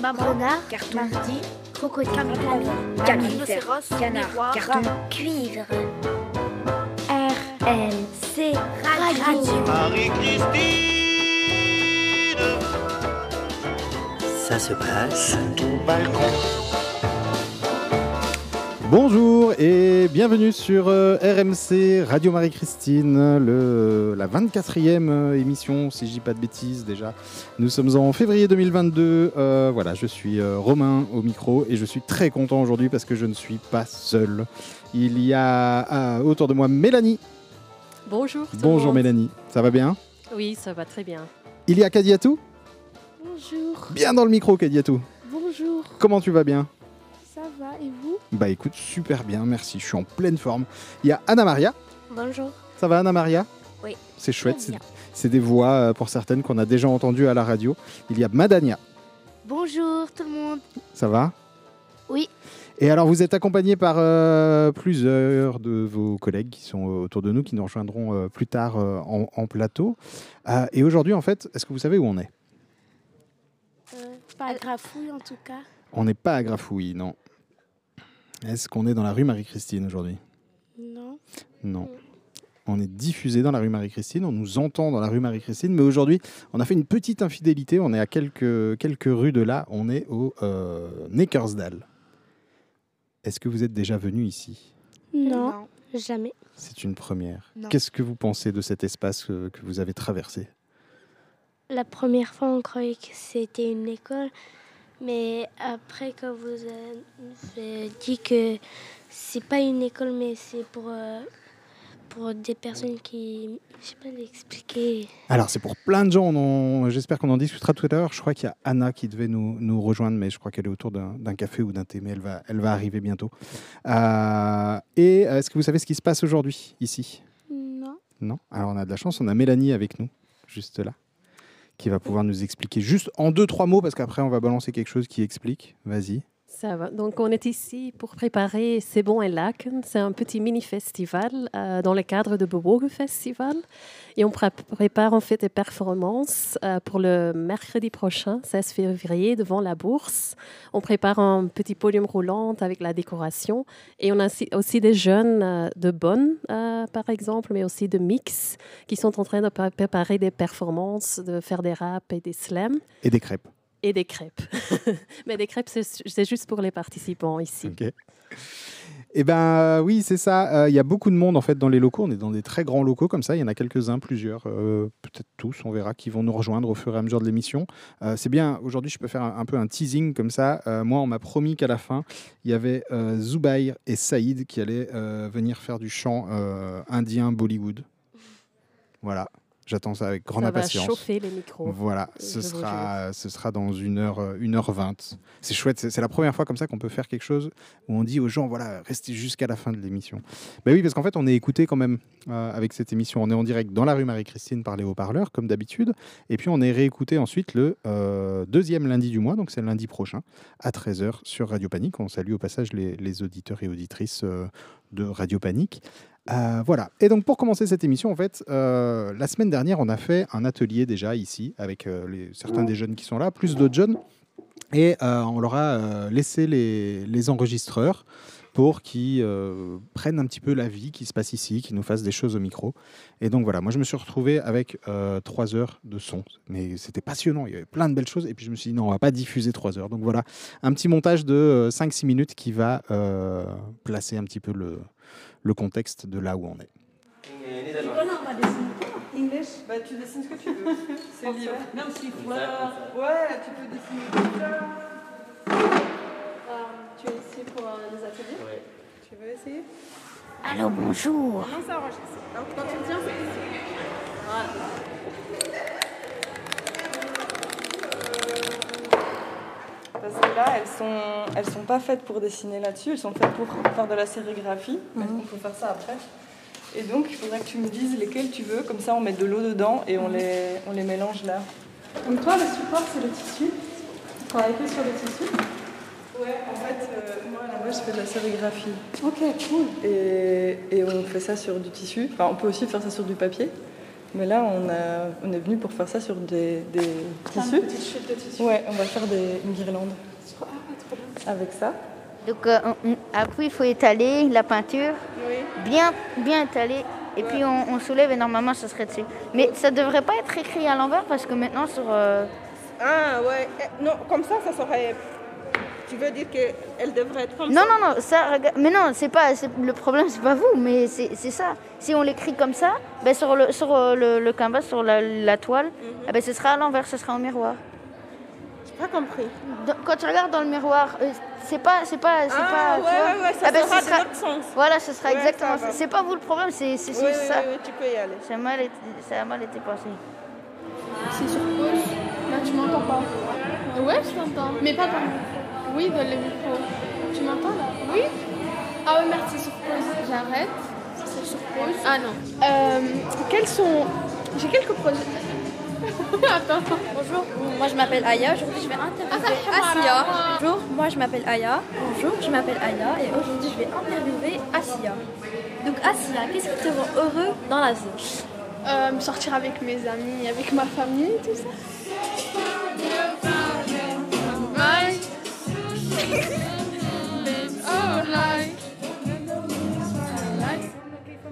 maman, renard, carton, mardi, crocodile, rhinocéros, canard, miroir, carton, cuivre. RLC Radio. Marie-Christine Ça se passe Au balcon Bonjour et bienvenue sur euh, RMC Radio Marie-Christine, la 24e euh, émission, si je dis pas de bêtises déjà. Nous sommes en février 2022. euh, voilà, je suis euh, Romain au micro et je suis très content aujourd'hui parce que je ne suis pas seul. Il y a autour de moi Mélanie. Bonjour. tout Bonjour monde. Mélanie, ça va bien? Oui, ça va très bien. Il y a Kadiatou? Bonjour, Bien dans le micro Kadiatou. bonjour, Comment tu vas bien? Ça va et vous Bah écoute, super bien, merci, je suis en pleine forme. Il y a Anna Maria. Bonjour. Ça va Anna Maria? Oui. C'est chouette, c'est des voix euh, pour certaines qu'on a déjà entendues à la radio. Il y a Madania, Bonjour tout le monde. ça va? Oui. Et alors vous êtes accompagné par euh, plusieurs de vos collègues qui sont euh, autour de nous, qui nous rejoindront euh, plus tard euh, en, en plateau. Euh, et aujourd'hui en fait, est-ce que vous savez où on est? Pas grafouille en tout cas. On n'est pas à Grafouille, non. Est-ce qu'on est dans la rue Marie-Christine aujourd'hui? Non. Non. On est diffusé dans la rue Marie-Christine, on nous entend dans la rue Marie-Christine, mais aujourd'hui, on a fait une petite infidélité. On est à quelques, quelques rues de là, on est au euh, Neckersdal. Est-ce que vous êtes déjà venu ici? Non, jamais. C'est une première. Qu'est-ce que vous pensez de cet espace euh, que vous avez traversé? La première fois, on croyait que c'était une école, mais après, quand vous avez dit que c'est pas une école, mais c'est pour, euh, pour des personnes qui. Je sais pas l'expliquer. Alors, c'est pour plein de gens. on J'espère qu'on en discutera tout à l'heure. Je crois qu'il y a Anna qui devait nous, nous rejoindre, mais je crois qu'elle est autour d'un d'un café ou d'un thé, mais elle va, elle va arriver bientôt. Euh, et est-ce que vous savez ce qui se passe aujourd'hui, ici? Non. Non? Alors, on a de la chance. On a Mélanie avec nous, juste là, qui va pouvoir nous expliquer juste en deux, trois mots, parce qu'après, on va balancer quelque chose qui explique. Vas-y. Ça va. Donc, on est ici pour préparer C'est bon et Laken. C'est un petit mini-festival euh, dans le cadre de Bewogen Festival. Et on pré- prépare en fait des performances euh, pour le mercredi prochain, 16 février, devant la bourse. On prépare un petit podium roulant avec la décoration. Et on a aussi- des jeunes euh, de Bonn, euh, par exemple, mais aussi de Mix, qui sont en train de pré- préparer des performances, de faire des raps et des slams. Et des crêpes. Et des crêpes. Mais des crêpes, c'est juste pour les participants ici. Ok. Eh ben oui, c'est ça. Euh, Il y a beaucoup de monde en fait dans les locaux. On est dans des très grands locaux comme ça. Il y en a quelques-uns, plusieurs, euh, peut-être tous, on verra, qui vont nous rejoindre au fur et à mesure de l'émission. Euh, c'est bien. Aujourd'hui, je peux faire un, un peu un teasing comme ça. Euh, moi, on m'a promis qu'à la fin, il y avait euh, Zubair et Saïd qui allaient euh, venir faire du chant euh, indien Bollywood. Voilà. J'attends ça avec grande Ça va impatience. chauffer les micros. Voilà, Je ce sera, ce sera dans une heure, euh, une heure vingt. C'est chouette, c'est la première fois comme ça qu'on peut faire quelque chose où on dit aux gens, voilà, restez jusqu'à la fin de l'émission. Ben oui, parce qu'en fait, on est écouté quand même euh, avec cette émission. On est en direct dans la rue Marie-Christine par les haut-parleurs, comme d'habitude. Et puis, on est réécouté ensuite le euh, deuxième lundi du mois, donc c'est le lundi prochain, à 13h sur Radio Panique. On salue au passage les, les auditeurs et auditrices euh, de Radio Panique. Euh, voilà. Et donc pour commencer cette émission, en fait, euh, la semaine dernière, on a fait un atelier déjà ici avec euh, certains des jeunes qui sont là, plus d'autres jeunes, et on leur a laissé les, enregistreurs pour qu'ils prennent un petit peu la vie qui se passe ici, qu'ils nous fassent des choses au micro. Et donc voilà, moi je me suis retrouvé avec trois heures de son, mais c'était passionnant, il y avait plein de belles choses, et puis je me suis dit non, on va pas diffuser trois heures. Donc voilà, un petit montage de euh, 5-6 minutes qui va placer un petit peu le, le contexte de là où on est. English? Bah tu dessines ce que tu veux. C'est libre. Même si fleurs. Ouais, tu peux dessiner des fleurs. tu es ici pour les ateliers? Tu veux essayer? Allô, bonjour. Non, ça enregistre. Quand tu tiens, c'est ici. Voilà. Parce que là, elles sont, elles sont pas faites pour dessiner là-dessus, elles sont faites pour faire de la sérigraphie. Mais on peut faire ça après? Et donc, il faudrait que tu me dises lesquelles tu veux, comme ça on met de l'eau dedans et on les, on les mélange là. Donc toi, le support, c'est le tissu. Tu travailles que sur le tissu Ouais, en fait, euh, moi là-bas, je fais de la sérigraphie. Ok, cool. Et, et on fait ça sur du tissu. Enfin, on peut aussi faire ça sur du papier. Mais là, on, a, on est venu pour faire ça sur des, des tissus. Ouais, on va faire des, une guirlande. Avec ça. Donc euh, on- après, il faut étaler la peinture, bien, bien étaler, et puis on, on soulève et normalement ça serait dessus. Mais ça devrait pas être écrit à l'envers parce que maintenant sur... euh, Ah ouais, Eh, non, comme ça, ça serait. Tu veux dire qu'elle devrait être comme Non, ça non, non, ça, regarde- mais non, c'est pas, c'est- le problème, c'est pas vous, mais c'est c'est ça. Si on l'écrit comme ça, ben sur le, sur euh, le, le canvas, sur la, la toile, eh ben ce sera à l'envers, ce sera au miroir. J'ai pas compris. Dans- Quand tu regardes dans le miroir, euh, c'est pas, c'est pas, c'est Ah, pas. tu ouais, vois. ouais, ouais, ça Eh ben, sera ce de l'autre sens. Voilà, ce sera Ouais, exactement. C'est pas vous le problème, c'est c'est Oui, juste oui, ça. oui, oui, tu peux y aller. Ça a mal été, ça a mal été pensé. C'est sur pause. Là, tu m'entends pas. Ouais, je t'entends. Mais pas micro. Oui, dans le micro. Tu m'entends là? Oui? Ah ouais, merde, c'est sur pause. J'arrête. C'est sur pause. Ah non. Euh, quels sont. J'ai quelques projets. Attends. Bonjour, moi je m'appelle Aya. Aujourd'hui je vais interviewer Asia. Bonjour, moi je m'appelle Aya. Bonjour, je m'appelle Aya et aujourd'hui je vais interviewer Asia. Donc Asia, qu'est-ce qui te rend heureux dans la vie? Euh, me sortir avec mes amis, avec ma famille, tout ça.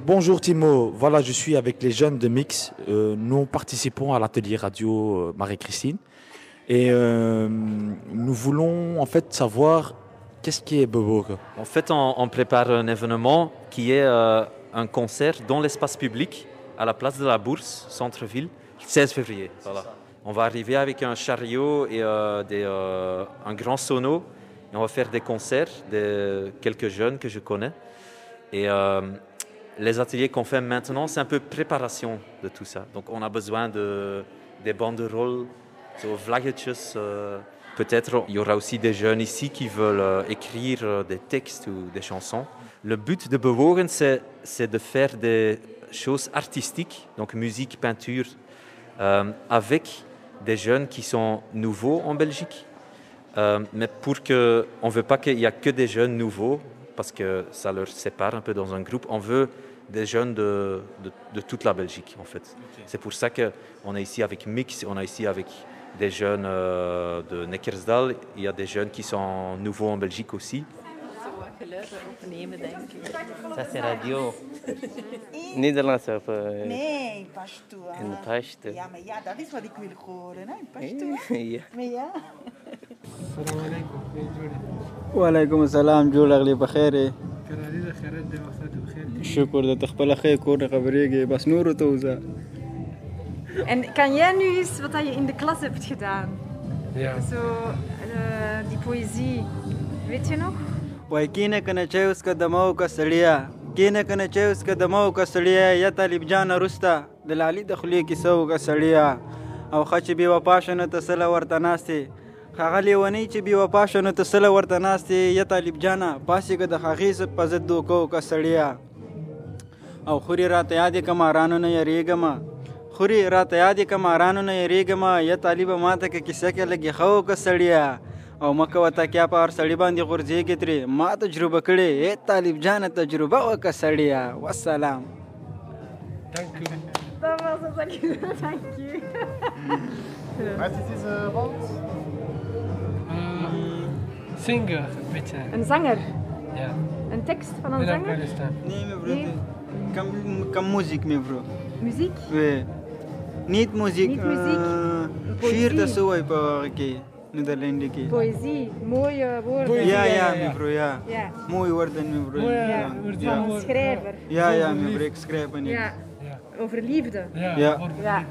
Bonjour Timo, voilà je suis avec les jeunes de Mix. Euh, nous participons à l'atelier radio euh, Marie-Christine et euh, nous voulons en fait savoir qu'est-ce qui est. En fait, on, prépare un événement qui est un concert dans l'espace public à la place de la Bourse, centre-ville, 16 février. Voilà. On va arriver avec un chariot et un grand sono on va faire des concerts de quelques jeunes que je connais. Et euh, les ateliers qu'on fait maintenant, c'est un peu préparation de tout ça. Donc on a besoin de, des banderoles, zo vlaggetjes. euh, Peut-être il y aura aussi des jeunes ici qui veulent euh, écrire des textes ou des chansons. Le but de Bewogen, c'est de faire des choses artistiques, donc musique, peinture, avec des jeunes qui sont nouveaux en Belgique. Euh, mais pour que, on veut pas qu'il y a que des jeunes nouveaux, parce que ça leur sépare un peu dans un groupe. On veut des jeunes de, de, de toute la Belgique, en fait. C'est pour ça qu'on est ici avec Mix, on est ici avec des jeunes euh, de Neckersdal. Il y a des jeunes qui sont nouveaux en Belgique aussi. Ça, c'est radio. Nederlands of Nee, Pashto. in Pashto. Ja, maar ja, dat is wat ik wil horen, hè? Pashto. Ja. Maar ja. وعلیکم السلام جوړ اغلی بخیر شکر dat خپل خیر کور خبرېږي بس نور ته وزه En kan jij nu eens wat je in de klas hebt gedaan? Ja. Zo, eh, die poëzie. Weet je nog? وای کینه کنه چې اوس که دمو که سړیا کینه کنه چې اوس که دمو که سړیا یا طالب جان رستا د لالي د خولې کیسه وکه سړیا او ښه چې بې وفا شنه ته سله ورته ناستې هغه لیونی چې بې وفا شو نو ته سله ورته ناست یې یا طالب جانه پاسېږه د هغې په ضد دوکه وکړه سړیه او خورې راته یادې که مارانو نه یارېږم خورې راته یادې که مارانو نه یارېږم یا طالبه ما ته که کیسه کې لږې ښه وکړه سړیه او مکه وته کیا په هر سړي باندې غورځېږې ترې. ما تجربه کړې اے طالب جانه تجربه وکړه سړیه وسلام. Thank you. That was a thank you. Thank you. What it is about? Singer, beetje. Een zanger. Ja. Een tekst van een zanger? Nee, mevrouw. Kam, kam muziek, mevrouw. Muziek? Oui. Niet muziek. Niet muziek. Uh, Poëzie. Te zo op uh, Nederland. Poëzie. Mooie woorden. Ja, ja, mevrouw, ja. Ja. Mooie woorden, mevrouw. Ja. Van een schrijver. Ja, ja, mevrouw, ik schrijf niet. Ja. Over liefde. Ja, Ja. over ja.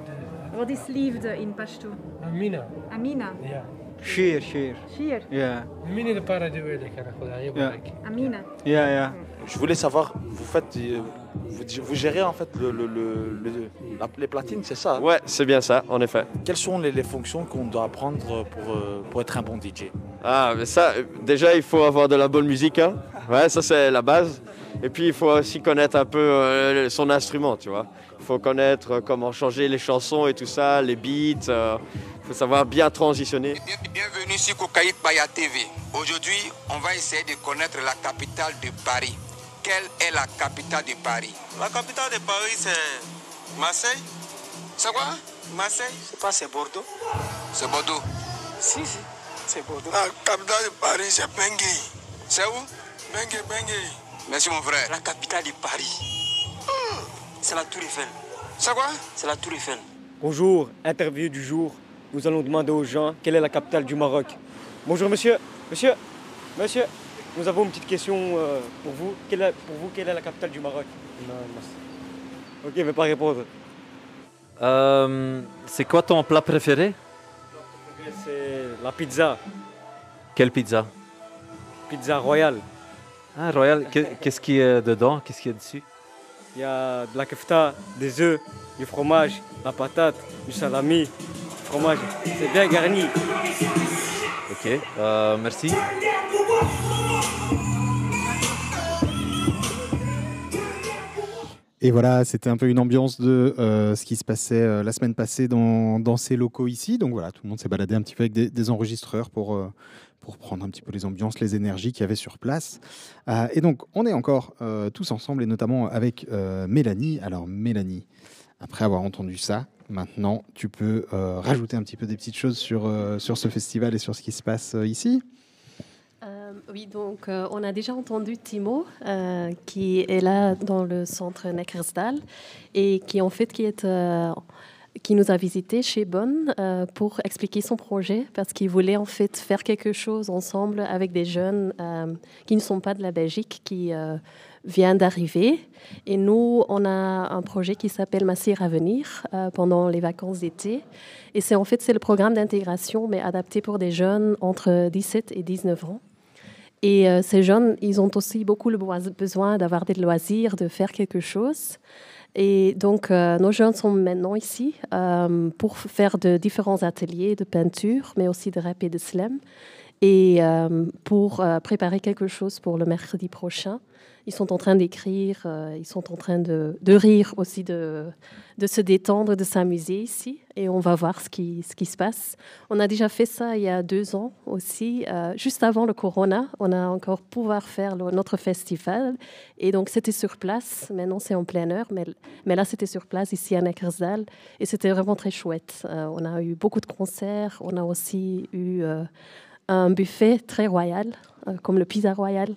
Wat is liefde in Pashto? Amina. Amina. Ja. Shier, shier. Shier. Ja. Amina de paradis. Amina. Ja, ja. Je voulais savoir, vous faites, vous, vous gérez en fait le, le- le- le- la- les platines, c'est ça Ouais, c'est bien ça, en effet. Quelles sont les, les fonctions qu'on doit apprendre pour, euh, pour être un bon DJ Ah, mais ça, euh, déjà, il faut avoir de la bonne musique. Hein. Ouais, ça, c'est la base. Et puis, il faut aussi connaître un peu euh, son instrument, tu vois. Il faut connaître euh, comment changer les chansons et tout ça, les beats. euh, Il faut savoir bien transitionner. Bienvenue sur Kokaït Baya TV. Aujourd'hui, on va essayer de connaître la capitale de Paris. Quelle est la capitale de Paris? La capitale de Paris, c'est Marseille. C'est quoi? Marseille, c'est pas c'est Bordeaux. C'est Bordeaux. Si, si, c'est Bordeaux. La capitale de Paris, c'est Bangui. C'est où? Bangui, Bangui. Merci mon frère. La capitale de Paris. C'est la Tour Eiffel. C'est quoi? C'est la Tour Eiffel. Bonjour, interview du jour. Nous allons demander aux gens quelle est la capitale du Maroc. Bonjour monsieur, monsieur, monsieur. Nous avons une petite question euh, pour vous. Quelle est, pour vous, quelle est la capitale du Maroc? Non, merci. Ok, mais pas répondre. Euh, c'est quoi ton plat préféré? C'est la pizza, Quelle pizza? Pizza royale. Ah, Royal, que- qu'est-ce qui est dedans? Qu'est-ce qu'il y a dessus? Il y a de la kefta, des œufs, du fromage, la patate, du salami, du fromage. C'est bien garni. Ok, euh, merci. Et voilà, c'était un peu une ambiance de euh, ce qui se passait euh, la semaine passée dans, dans ces locaux ici. Donc voilà, tout le monde s'est baladé un petit peu avec des, des enregistreurs pour, euh, pour prendre un petit peu les ambiances, les énergies qu'il y avait sur place. Euh, et donc, on est encore euh, tous ensemble et notamment avec euh, Mélanie. Alors, Mélanie, après avoir entendu ça, maintenant, tu peux rajouter un petit peu des petites choses sur, sur ce festival et sur ce qui se passe ici? Oui, donc on a déjà entendu Timo qui est là dans le centre Neckersdal et qui en fait qui est euh, qui nous a visité chez Bonn euh, pour expliquer son projet parce qu'il voulait en fait faire quelque chose ensemble avec des jeunes euh, qui ne sont pas de la Belgique qui euh, viennent d'arriver et nous on a un projet qui s'appelle Massir à venir pendant les vacances d'été et c'est en fait c'est le programme d'intégration mais adapté pour des jeunes entre 17 et 19 ans. Et ces jeunes, ils ont aussi beaucoup le besoin d'avoir des loisirs, de faire quelque chose. Et donc, euh, nos jeunes sont maintenant ici euh, pour faire de différents ateliers de peinture, mais aussi de rap et de slam, et euh, pour préparer quelque chose pour le mercredi prochain. Ils sont en train d'écrire, euh, ils sont en train de, rire aussi, de, se détendre, de s'amuser ici. Et on va voir ce qui, se passe. On a déjà fait ça il y a deux ans aussi, euh, juste avant le corona. On a encore pouvoir faire notre festival. Et donc, c'était sur place. Maintenant, c'est en plein heure. Mais, là, c'était sur place, ici à Neckersdal. Et c'était vraiment très chouette. Euh, on a eu beaucoup de concerts. On a aussi eu un buffet très royal, comme le Pizza Royal.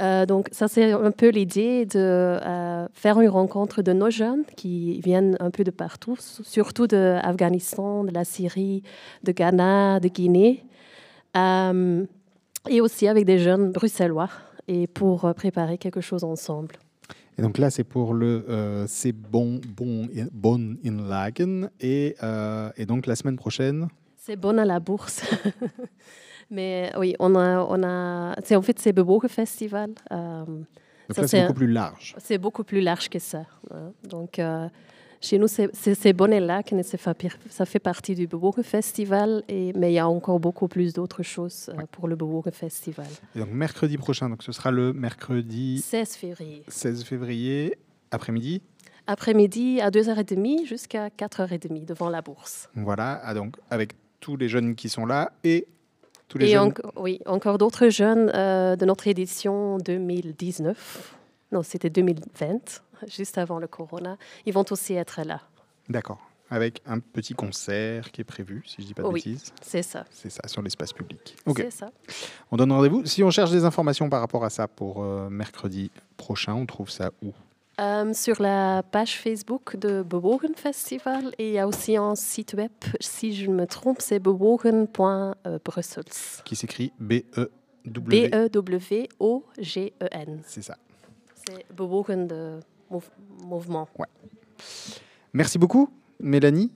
Euh, donc ça, c'est un peu l'idée de euh, faire une rencontre de nos jeunes qui viennent un peu de partout, surtout d'Afghanistan, de la Syrie, de Ghana, de Guinée, Euh, et aussi avec des jeunes bruxellois, et pour euh, préparer quelque chose ensemble. Et donc là, c'est pour le euh, C'est bon, bon, bon in Lagen. Et, euh, et donc la semaine prochaine, C'est bon à la bourse. Mais oui, on a, on a, en fait c'est Bewogen Festival. Euh, donc ça, c'est beaucoup plus large. C'est beaucoup plus large que ça. hein. Donc euh, chez nous, c'est- c'est c'est Bonnet-Lac, et ça fait, par- ça fait partie du Bewogen Festival. Et, mais il y a encore beaucoup plus d'autres choses euh, pour le Bewogen Festival. Et donc mercredi prochain, donc ce sera le mercredi 16 février. 16 février, après-midi. Après-midi à 2h30 jusqu'à 4h30 devant la bourse. Voilà, ah, donc avec tous les jeunes qui sont là et tous les Et jeunes. oui, encore d'autres jeunes euh, de notre édition 2019. Non, c'était 2020, juste avant le corona. Ils vont aussi être là. D'accord. Avec un petit concert qui est prévu, si je dis pas de Oui, bêtises. c'est ça. C'est ça, sur l'espace public. Ok. C'est ça. On donne rendez-vous. Si on cherche des informations par rapport à ça pour euh, mercredi prochain, on trouve ça où? Euh, sur la page Facebook de Bewogen Festival et il y a aussi un site web, si je ne me trompe, c'est bewogen.brussels. Qui s'écrit B-E-W. B-E-W-O-G-E-N. C'est ça. C'est Bewogen de mouv- mouvement. Ouais. Merci beaucoup, Mélanie.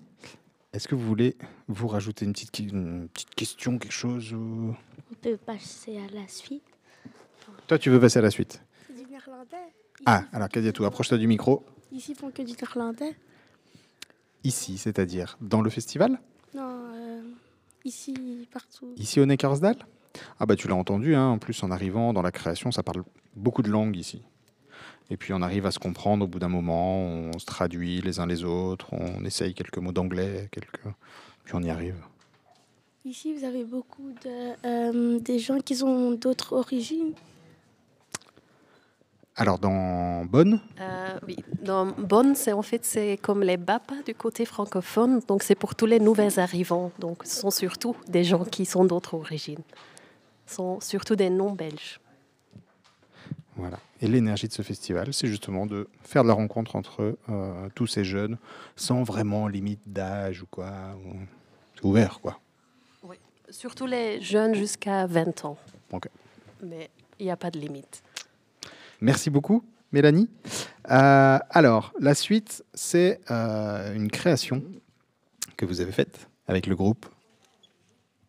Est-ce que vous voulez vous rajouter une petite, une petite question, quelque chose ou- On peut passer à la suite. Toi, tu veux passer à la suite C'est du néerlandais. Ah, alors Kadiatou, approche-toi du micro. Ici, ils font que du néerlandais. Ici, c'est-à-dire dans le festival Non, euh, ici, partout. Ici au Neckarsdal? Ah bah tu l'as entendu, hein, en plus en arrivant dans la création, ça parle beaucoup de langues ici. Et puis on arrive à se comprendre au bout d'un moment, on se traduit les uns les autres, on essaye quelques mots d'anglais, quelques... puis on y arrive. Ici, vous avez beaucoup de, euh, des gens qui ont d'autres origines. Alors, dans Bonn, Euh, oui, dans Bonn, c'est en fait c'est comme les BAPA du côté francophone, donc c'est pour tous les nouveaux arrivants. Donc ce sont surtout des gens qui sont d'autres origines, ce sont surtout des non belges. Voilà. Et l'énergie de ce festival, c'est justement de faire de la rencontre entre euh, tous ces jeunes sans vraiment limite d'âge ou quoi. ou- C'est ouvert, quoi. Surtout les jeunes jusqu'à 20 ans. Ok. Mais il n'y a pas de limite. Merci beaucoup, Mélanie. Euh, alors, la suite, c'est euh, une création que vous avez faite avec le groupe.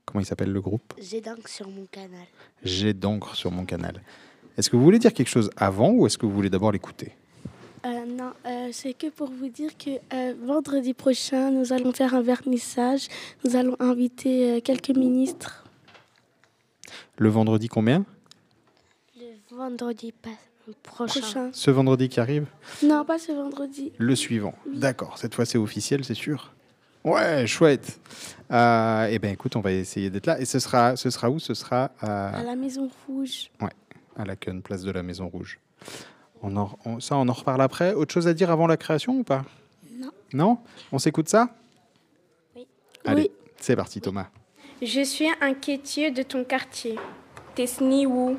Comment il s'appelle le groupe? J'ai donc sur mon canal. J'ai d'encre sur mon canal. Est-ce que vous voulez dire quelque chose avant ou est-ce que vous voulez d'abord l'écouter? Euh, non, c'est que pour vous dire que vendredi prochain, nous allons faire un vernissage. Nous allons inviter quelques ministres. Le vendredi combien? Le vendredi pas- prochain. Ce vendredi qui arrive Non, pas ce vendredi. Le suivant. D'accord, cette fois c'est officiel, c'est sûr Ouais, chouette. Euh, eh bien écoute, on va essayer d'être là. Et ce sera, ce sera où? Ce sera à, À la Maison Rouge. ouais, à la Cun, place de la Maison Rouge. On en- on- ça, on en reparle après. Autre chose à dire avant la création ou pas? Non. Non? On s'écoute ça? Oui. Allez, Oui. c'est parti Thomas. Je suis un quêtier de ton quartier. Tesni Wu.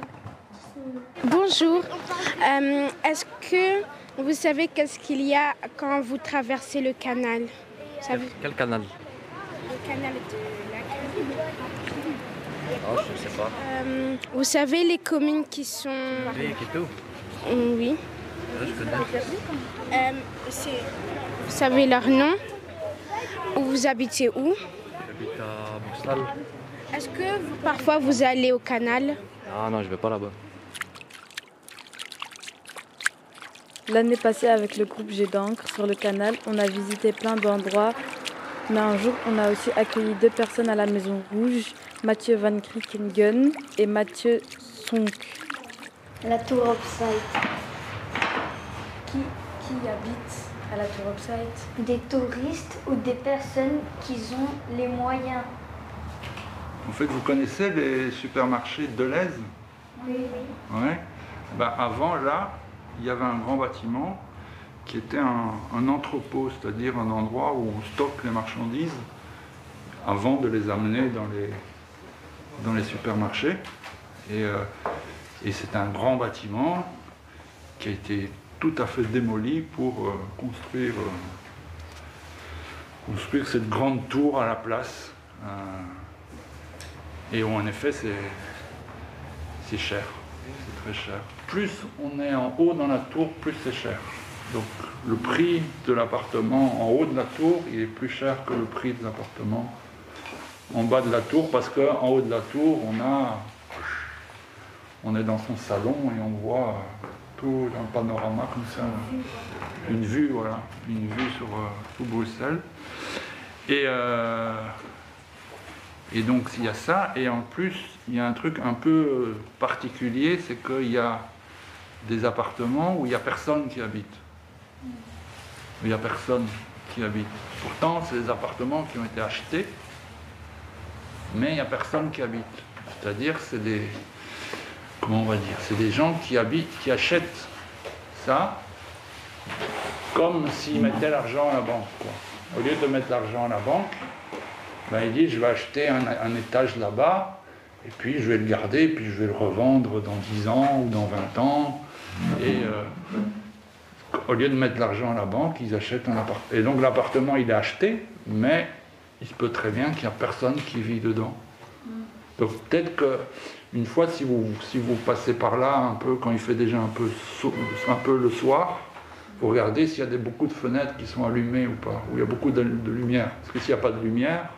Bonjour. Euh, Est-ce que vous savez qu'est-ce qu'il y a quand vous traversez le canal? Quel canal? Le canal de la Oh, je ne sais pas. Euh, Vous savez les communes qui sont... Oui, Quito? Oui. Je connais. Euh, vous savez leur nom? Vous habitez où? J'habite à Boussal. Est-ce que vous- parfois vous allez au canal? Ah non, je vais pas là-bas. L'année passée, avec le groupe J'ai d'encre sur le canal, on a visité plein d'endroits. Mais un jour, on a aussi accueilli deux personnes à la Maison Rouge, Mathieu Van Kriekingen et Mathieu Sonk. La Tour Upside. Qui, qui habite à la Tour Upside Des touristes ou des personnes qui ont les moyens? En fait, vous connaissez les supermarchés Deleuze Oui. Ouais. Bah, avant, là, il y avait un grand bâtiment qui était un, entrepôt, c'est-à-dire un endroit où on stocke les marchandises avant de les amener dans les, dans les supermarchés. Et, euh, c'est un grand bâtiment qui a été tout à fait démoli pour euh, construire, euh, construire cette grande tour à la place. Et où en effet c'est cher, Plus on est en haut dans la tour, plus c'est cher. Donc le prix de l'appartement en haut de la tour, il est plus cher que le prix de l'appartement en bas de la tour parce qu'en haut de la tour, on a on est dans son salon et on voit tout un panorama comme ça, une vue, voilà, une vue sur euh, tout Bruxelles. Et euh, et donc il y a ça, et en plus il y a un truc un peu euh, particulier, c'est qu'il y a des appartements où il n'y a personne qui habite. Il n'y a personne qui habite. Pourtant, c'est des appartements qui ont été achetés, mais il n'y a personne qui habite. C'est-à-dire, c'est des. Comment on va dire C'est des gens qui habitent, qui achètent ça comme s'ils mettaient l'argent à la banque. Au lieu de mettre l'argent à la banque, ben, il dit je vais acheter un, étage là-bas, et puis je vais le garder, et puis je vais le revendre dans 10 ans ou dans 20 ans. Et euh, au lieu de mettre l'argent à la banque, ils achètent un appartement. Et donc l'appartement, il est acheté, mais il se peut très bien qu'il n'y a personne qui vit dedans. Donc peut-être que une fois, si vous, si vous passez par là un peu, quand il fait déjà un peu, un peu le soir, vous regardez s'il y a beaucoup de fenêtres qui sont allumées ou pas, où il y a beaucoup de, de lumière. Parce que s'il n'y a pas de lumière,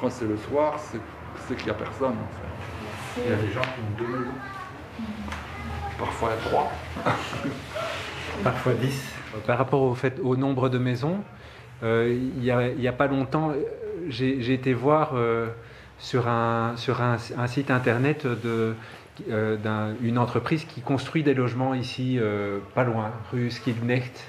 quand c'est le soir, c'est qu'il n'y a personne en fait. Il y a des gens qui ont deux maisons. Parfois il y a trois. Parfois 10. Par rapport au, fait, au nombre de maisons, euh, il n'y a, il y a pas longtemps, j'ai été voir euh, sur, un, sur un, un site internet de, euh, entreprise qui construit des logements ici, euh, pas loin, rue Skidnecht.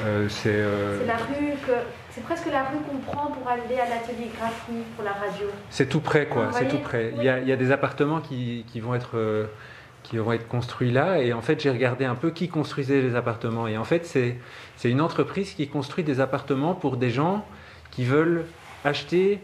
Euh, c'est euh, C'est la rue que c'est presque la rue qu'on prend pour aller à l'atelier graphique pour la radio. c'est tout près, quoi. C'est tout près. Il y, a, il y a des appartements qui, qui vont être euh, qui vont être construits là. Et en fait, j'ai regardé un peu qui construisait les appartements. Et en fait, c'est c'est une entreprise qui construit des appartements pour des gens qui veulent acheter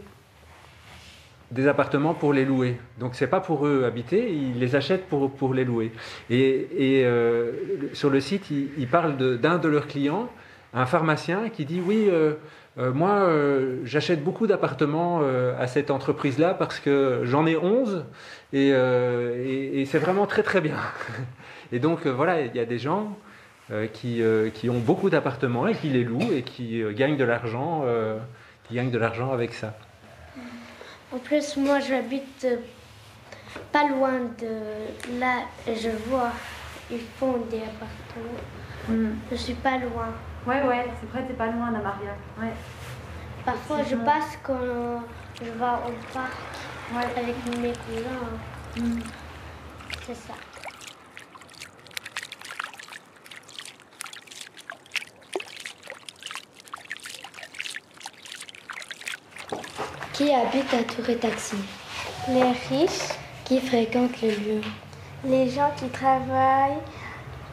des appartements pour les louer. Donc c'est pas pour eux habiter, ils les achètent pour, pour les louer. Et, et, euh, sur le site, ils, ils parlent de- d'un de, leurs clients, un pharmacien, qui dit oui, euh, euh, moi euh, j'achète beaucoup d'appartements euh, à cette entreprise-là parce que j'en ai 11 et, euh, et- et c'est vraiment très très bien. Et donc euh, voilà, il y a des gens euh, qui, euh, qui ont beaucoup d'appartements et qui les louent et qui euh, gagnent de l'argent, euh, qui gagnent de l'argent avec ça. En plus, moi, j'habite pas loin de là. et Je vois, ils font des appartements. Je suis pas loin. Ouais, ouais, c'est vrai, t'es pas loin, Anna Maria. Ouais. Parfois, je passe quand je vais au parc avec mes cousins. C'est ça. Qui habite à Tour et Taxi? Les riches, Qui fréquente le lieu? Les gens qui travaillent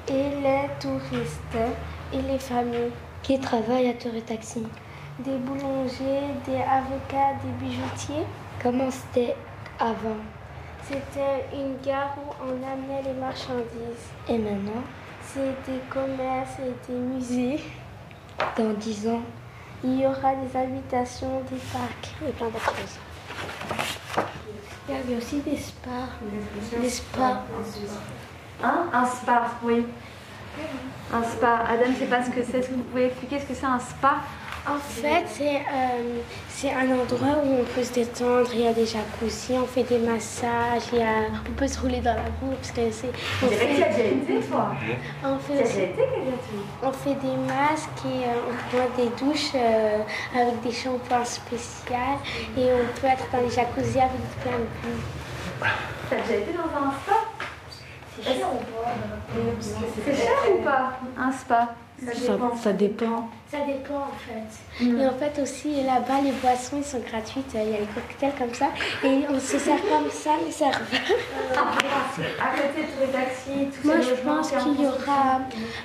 et les touristes et les familles. Qui travaille à Tour et Taxi Des boulangers, des avocats, des bijoutiers. Comment c'était avant? C'était une gare où on amenait les marchandises. Et maintenant? C'est des commerces et des musées. Dans 10 ans? Il y aura des habitations, des parcs et plein d'autres choses. Il y avait aussi des spas. Des spas. Hein? Un spa, oui. Un spa. Adam, c'est pas ce que c'est. Est-ce que vous pouvez expliquer ce que c'est un spa? En fait, c'est euh, c'est un endroit où on peut se détendre. Il y a des jacuzzis, on fait des massages, il y a, on peut se rouler dans la boue parce que c'est. On dirait que tu as déjà été, toi. On fait déjà été, On fait des masques et euh, on prend des douches euh, avec des shampoings spéciaux et on peut être dans les jacuzzis avec plein de bulles. T'as déjà été dans un spa? C'est cher ou pas Un spa Ça dépend. Ça dépend. Ça dépend en fait. Et en fait aussi là-bas les boissons ils sont gratuites. Il y a les cocktails comme ça et on se sert comme ça les serveurs. À côté de tous les taxis, tous Moi je pense qu'il y aura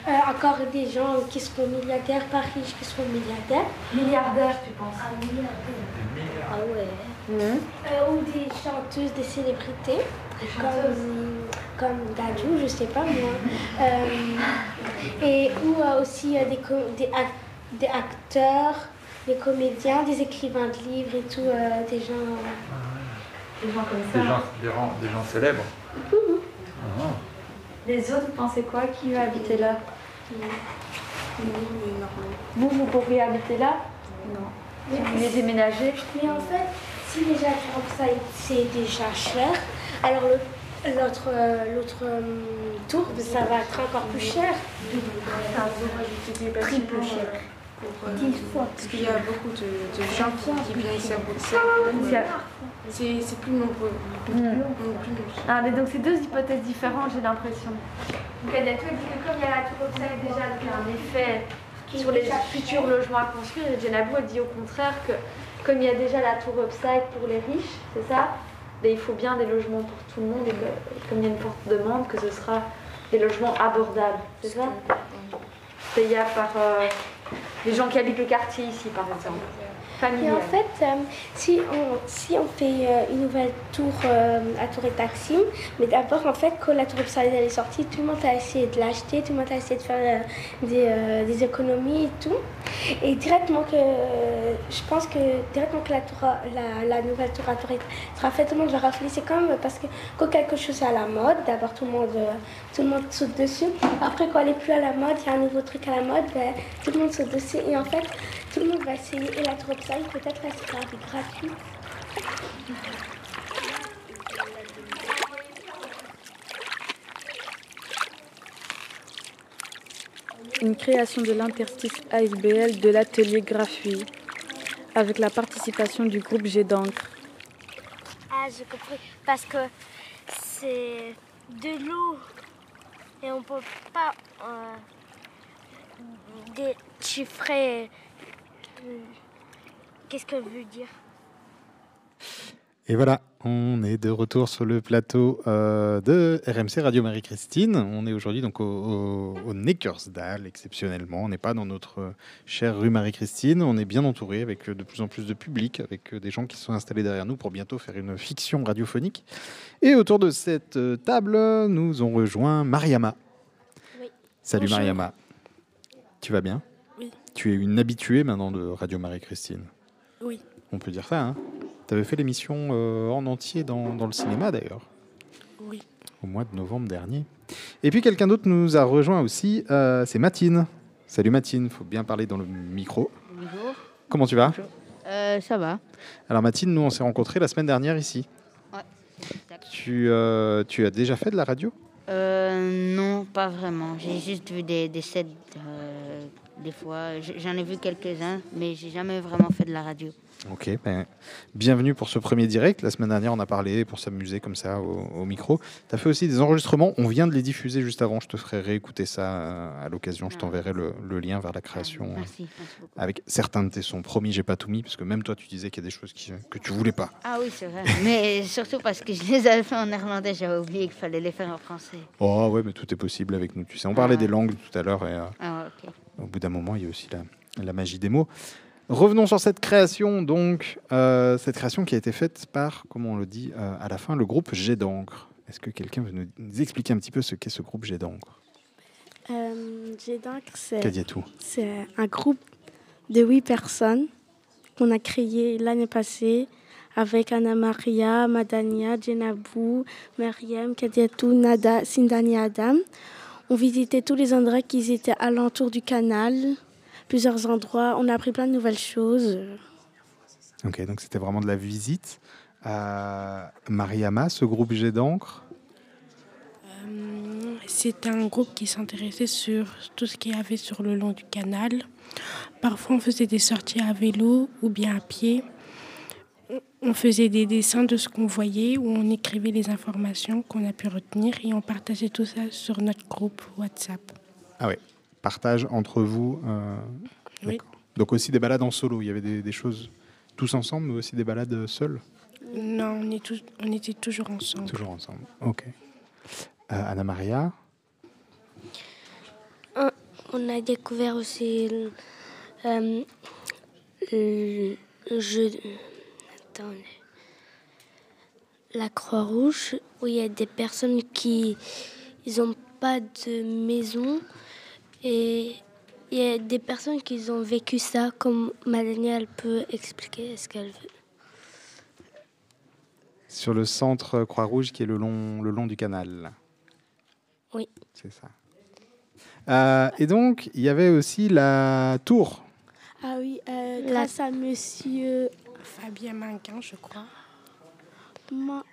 euh, encore des gens qui seront milliardaires, pas riches qui seront milliardaires. Milliardaires tu penses Ah milliardaires. Ah ouais. Euh, ou des chanteuses, des célébrités. Comme, comme Dadju, je sais pas moi. Euh, et ou euh, aussi euh, des, des, ac- des acteurs, des comédiens, des écrivains de livres et tout, euh, des gens. Des gens comme ça. Des gens, des gens, des gens célèbres. Ah. Les autres, vous pensez quoi Qui va habiter là? Vous, vous pourriez habiter là? Non. Vous voulez déménager Mais en fait, si déjà ça c'est déjà cher, alors le- l'autre euh, l'autre euh, tour, ça va être encore plus cher. Triple cher. Dix fois. Parce qu'il y a beaucoup de, de gens qui, qui viennent ici à Bruxelles. C'est c'est plus nombreux. Ah, mais donc c'est deux hypothèses différentes, j'ai l'impression. Donc Kadiatou dit que comme il y a la tour Upside déjà, donc il y a un effet sur les futurs logements à construire, et Jenabou a dit au contraire que comme il y a déjà la tour Upside pour les riches, c'est ça mais il faut bien des logements pour tout le monde. Et que, comme il y a une forte demande, que ce sera des logements abordables, c'est ça? Payés par euh, les gens qui habitent le quartier ici, par exemple. Et en fait, euh, si, on, si on fait euh, une nouvelle tour euh, à Tour et Taksim, mais d'abord, en fait, quand la tour est sortie, tout le monde a essayé de l'acheter, tout le monde a essayé de faire des, économies et tout. Et directement que, je pense que directement que la, tour, la, nouvelle tour à Tour sera faite, tout le monde va rafler. C'est comme parce que quand quelque chose est à la mode, d'abord tout le monde, tout le monde saute dessus. Après, quand elle est plus à la mode, il y a un nouveau truc à la mode, ben, tout le monde saute dessus. Et en fait, tout le monde va essayer. Et la Upside, peut-être elle sera gratuite. Une création de l'interstice ASBL de l'atelier graphique avec la participation du groupe Jet d'encre. Ah, j'ai compris. Parce que c'est de l'eau et on peut pas euh, déchiffrer. Qu'est-ce que veut dire? Et voilà, On est de retour sur le plateau euh, de RMC Radio Marie-Christine. On est aujourd'hui donc au, au, au Neckersdal, exceptionnellement. On n'est pas dans notre chère rue Marie-Christine. On est bien entouré avec de plus en plus de public, avec des gens qui sont installés derrière nous pour bientôt faire une fiction radiophonique. Et autour de cette euh, table, nous ont rejoint Mariama. Salut Bonjour. Mariama. Tu vas bien? Tu es une habituée maintenant de Radio Marie-Christine. Oui. On peut dire ça, hein Tu avais fait l'émission euh, en entier dans, dans le cinéma d'ailleurs, Oui. au mois de novembre dernier. Et puis quelqu'un d'autre nous a rejoint aussi, euh, c'est Matine. Salut Matine, faut bien parler dans le micro. Bonjour. Comment tu vas? Euh, ça va. Alors Matine, nous on s'est rencontrés la semaine dernière ici. Ouais. Tu, euh, tu as déjà fait de la radio? Euh, non, pas vraiment. J'ai juste vu des, des sets euh, des fois. J'en ai vu quelques-uns, mais j'ai jamais vraiment fait de la radio. Ok, ben, bienvenue pour ce premier direct. La semaine dernière, on a parlé pour s'amuser comme ça au, au micro. Tu as fait aussi des enregistrements. On vient de les diffuser juste avant. Je te ferai réécouter ça euh, à l'occasion. Je t'enverrai le, le lien vers la création euh, Merci, avec certains de tes sons. Promis, j'ai pas tout mis parce que même toi, tu disais qu'il y a des choses qui- que tu voulais pas. Ah oui, c'est vrai. mais surtout parce que je les avais fait en néerlandais, j'avais oublié qu'il fallait les faire en français. Oh ouais, mais tout est possible avec nous. Tu sais, on parlait Ah des langues tout à l'heure et euh, Ah, ok. Au bout d'un moment, il y a aussi la, la magie des mots. Revenons sur cette création, donc, euh, cette création qui a été faite par, comment on le dit euh, à la fin, le groupe Jet d'encre. Est-ce que quelqu'un veut nous, expliquer un petit peu ce qu'est ce groupe Jet d'encre? Euh, J'ai donc, c'est un groupe de huit personnes qu'on a créé l'année passée avec Anna Maria, Madania, Jenabou, Myriam, Kadiatou, Nada, Sindani Adam. On visitait tous les endroits qui étaient alentour du canal, plusieurs endroits. On a appris plein de nouvelles choses. Ok, donc c'était vraiment de la visite. Euh, Mariama, ce groupe Jet d'encre, Euh, C'est un groupe qui s'intéressait sur tout ce qu'il y avait sur le long du canal. Parfois, on faisait des sorties à vélo ou bien à pied. On- faisait des dessins de ce qu'on voyait ou on écrivait les informations qu'on a pu retenir et on partageait tout ça sur notre groupe WhatsApp. Ah ouais, partage entre vous. euh, Oui. d'accord. Donc aussi des balades en solo. Il y avait des, des choses tous ensemble, mais aussi des balades seules. Non, on, est tous- on était toujours ensemble. Toujours ensemble. Ok. Euh, Anna Maria, Un- On a découvert aussi euh, le jeu. Attendez. La Croix-Rouge, où il y a des personnes qui n'ont pas de maison. Et il y a des personnes qui ont vécu ça, comme Madania, elle peut expliquer ce qu'elle veut. sur le centre Croix-Rouge qui est le long, le long du canal. Oui. C'est ça. Euh, et donc, il y avait aussi la tour. Ah oui, euh, grâce à monsieur Fabien Manquin, je crois. Ma-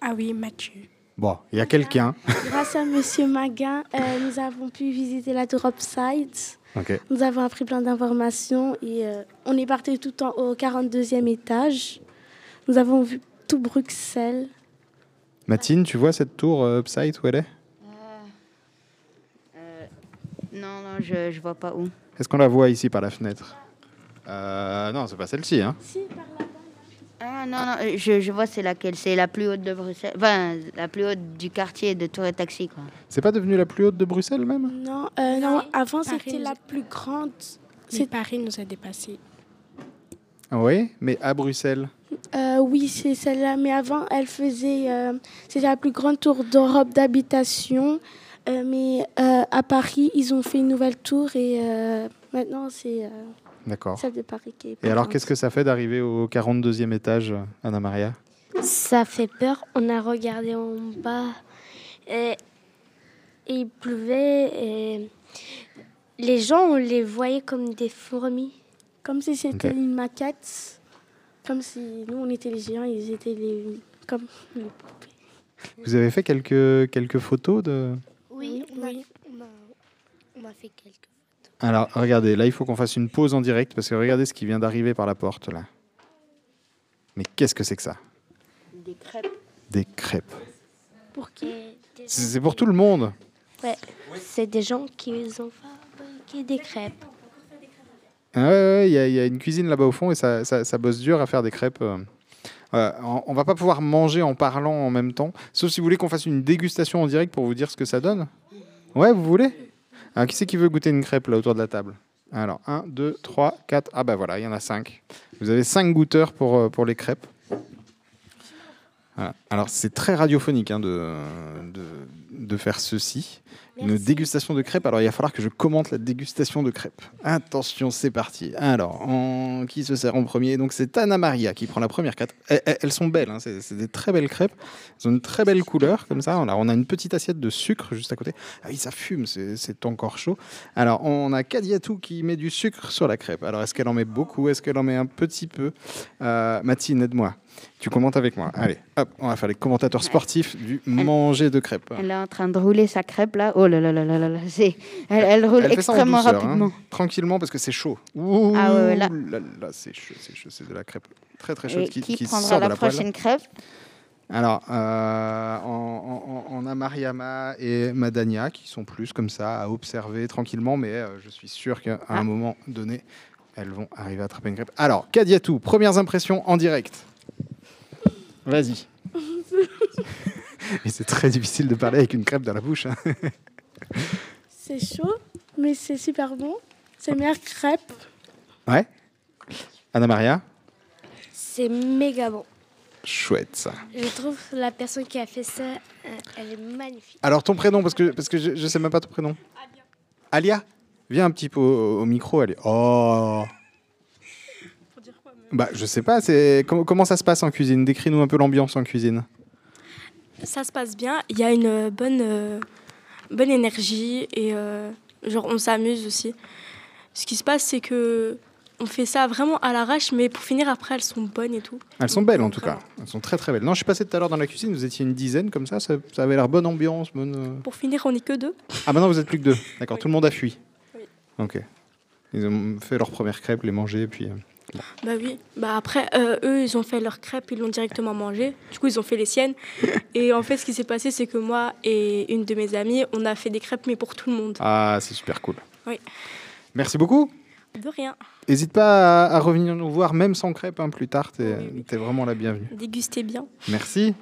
Ah oui, Mathieu. Bon, il y a quelqu'un. Grâce à Monsieur Maguin, euh, nous avons pu visiter la tour Upside. Ok. Nous avons appris plein d'informations et euh, on est parti tout en haut au 42e étage. Nous avons vu tout Bruxelles. Matine, tu vois cette tour euh, Upside où elle est? Euh, non, non, je ne vois pas où. Est-ce qu'on la voit ici par la fenêtre? Euh, Non, c'est pas celle-ci. Hein. Ah non, non, euh, je, je vois c'est laquelle. C'est la plus haute de Bruxelles. Enfin, la plus haute du quartier de Tour et Taxi, quoi. C'est pas devenu la plus haute de Bruxelles même? Non, euh, non avant Paris c'était la plus grande. C'est Paris nous a dépassés. Ah Oui, mais à Bruxelles? Euh, oui, c'est celle-là. Mais avant, elle faisait. euh, c'était la plus grande tour d'Europe d'habitation. Euh, mais euh, à Paris, ils ont fait une nouvelle tour et euh, maintenant c'est euh, D'accord. celle de Paris qui est Et alors, qu'est-ce que ça fait d'arriver au 42e étage, Anna Maria? Ça fait peur. On a regardé en bas et, et il pleuvait. Et les gens, on les voyait comme des fourmis. Comme si c'était une maquette. Comme si nous, on était les géants, ils étaient les. Comme les poupées. Vous avez fait quelques, quelques photos de... Oui, on, A, on, a, on a fait quelques. Alors, regardez, là, il faut qu'on fasse une pause en direct parce que regardez ce qui vient d'arriver par la porte, là. Mais qu'est-ce que c'est que ça? Des crêpes. Des crêpes. Pour qui C'est c'est pour tout le monde. Ouais, c'est des gens qui ont fabriqué des crêpes. Ah ouais, ouais, il y, y a une cuisine là-bas au fond et ça, ça, ça bosse dur à faire des crêpes. euh. Euh, on on va pas pouvoir manger en parlant en même temps, sauf si vous voulez qu'on fasse une dégustation en direct pour vous dire ce que ça donne. Ouais, vous voulez? Alors, qui c'est qui veut goûter une crêpe là autour de la table? Alors, 1, 2, 3, 4. Ah bah voilà, il y en a 5. Vous avez 5 goûteurs pour, euh, les crêpes. Alors, c'est très radiophonique hein, de, de, de faire ceci. Une dégustation de crêpes. Alors, il va falloir que je commente la dégustation de crêpes. Attention, c'est parti. Alors, en- qui se sert en premier? Donc, c'est Anna Maria qui prend la première crêpe. Elles, sont belles, hein, c'est des très belles crêpes. Elles ont une très belle couleur, comme ça. Alors, on a une petite assiette de sucre juste à côté. Ah oui, ça fume, c'est c'est encore chaud. Alors, on a Kadiatou qui met du sucre sur la crêpe. Alors, est-ce qu'elle en met beaucoup? Est-ce qu'elle en met un petit peu? Euh, Mathilde, aide-moi. Tu commentes avec moi. Allez, hop, on va faire les commentateurs sportifs du manger de crêpes. Elle est en train de rouler sa crêpe là. Oh là là là là là Elle, elle roule Elle extrêmement douceur, hein, rapidement. tranquillement parce que c'est chaud. Ouh Ah ouais, là. là, là, c'est chaud, c'est chaud, c'est de la crêpe très très chaude qui, qui qui prendra sort de la la poêle. prochaine crêpe? Alors, euh, on, on- on a Mariama et Madania qui sont plus comme ça à observer tranquillement, mais euh, je suis sûr qu'à Ah. un moment donné, elles vont arriver à attraper une crêpe. Alors, Kadiatou, premières impressions en direct. Vas-y. Et c'est très difficile de parler avec une crêpe dans la bouche. hein. C'est chaud, mais c'est super bon. C'est meilleure crêpe. ouais Anna Maria C'est méga bon. Chouette ça. Je trouve la personne qui a fait ça, euh, elle est magnifique. Alors ton prénom, parce que, parce que je ne sais même pas ton prénom. Alia. Viens un petit peu au, au micro, Alia. Oh Bah je sais pas, c'est comment, comment ça se passe en cuisine? Décris-nous un peu l'ambiance en cuisine. Ça se passe bien. Il y a une euh, bonne, euh, bonne énergie et euh, genre on s'amuse aussi. Ce qui se passe, c'est que on fait ça vraiment à l'arrache, mais pour finir après, elles sont bonnes et tout. Elles sont belles en tout cas. Elles sont très très belles. Non, je suis passé tout à l'heure dans la cuisine, vous étiez une dizaine comme ça, ça, ça avait l'air bonne ambiance, bonne. Pour finir, on n'est que deux. Ah maintenant vous êtes plus que deux. D'accord, tout le monde a fui. Ok. Ils ont fait leur première crêpe, les manger, puis. Euh, Bah oui. Bah après, euh, eux, ils ont fait leurs crêpes, ils l'ont directement mangé. Du coup, ils ont fait les siennes. et en fait, ce qui s'est passé, c'est que moi et une de mes amies, on a fait des crêpes, mais pour tout le monde. Ah, c'est super cool. Oui. Merci beaucoup. De rien. N'hésite pas à, à revenir nous voir, même sans crêpe, hein, plus tard. T'es es vraiment la bienvenue. Dégustez bien. Merci.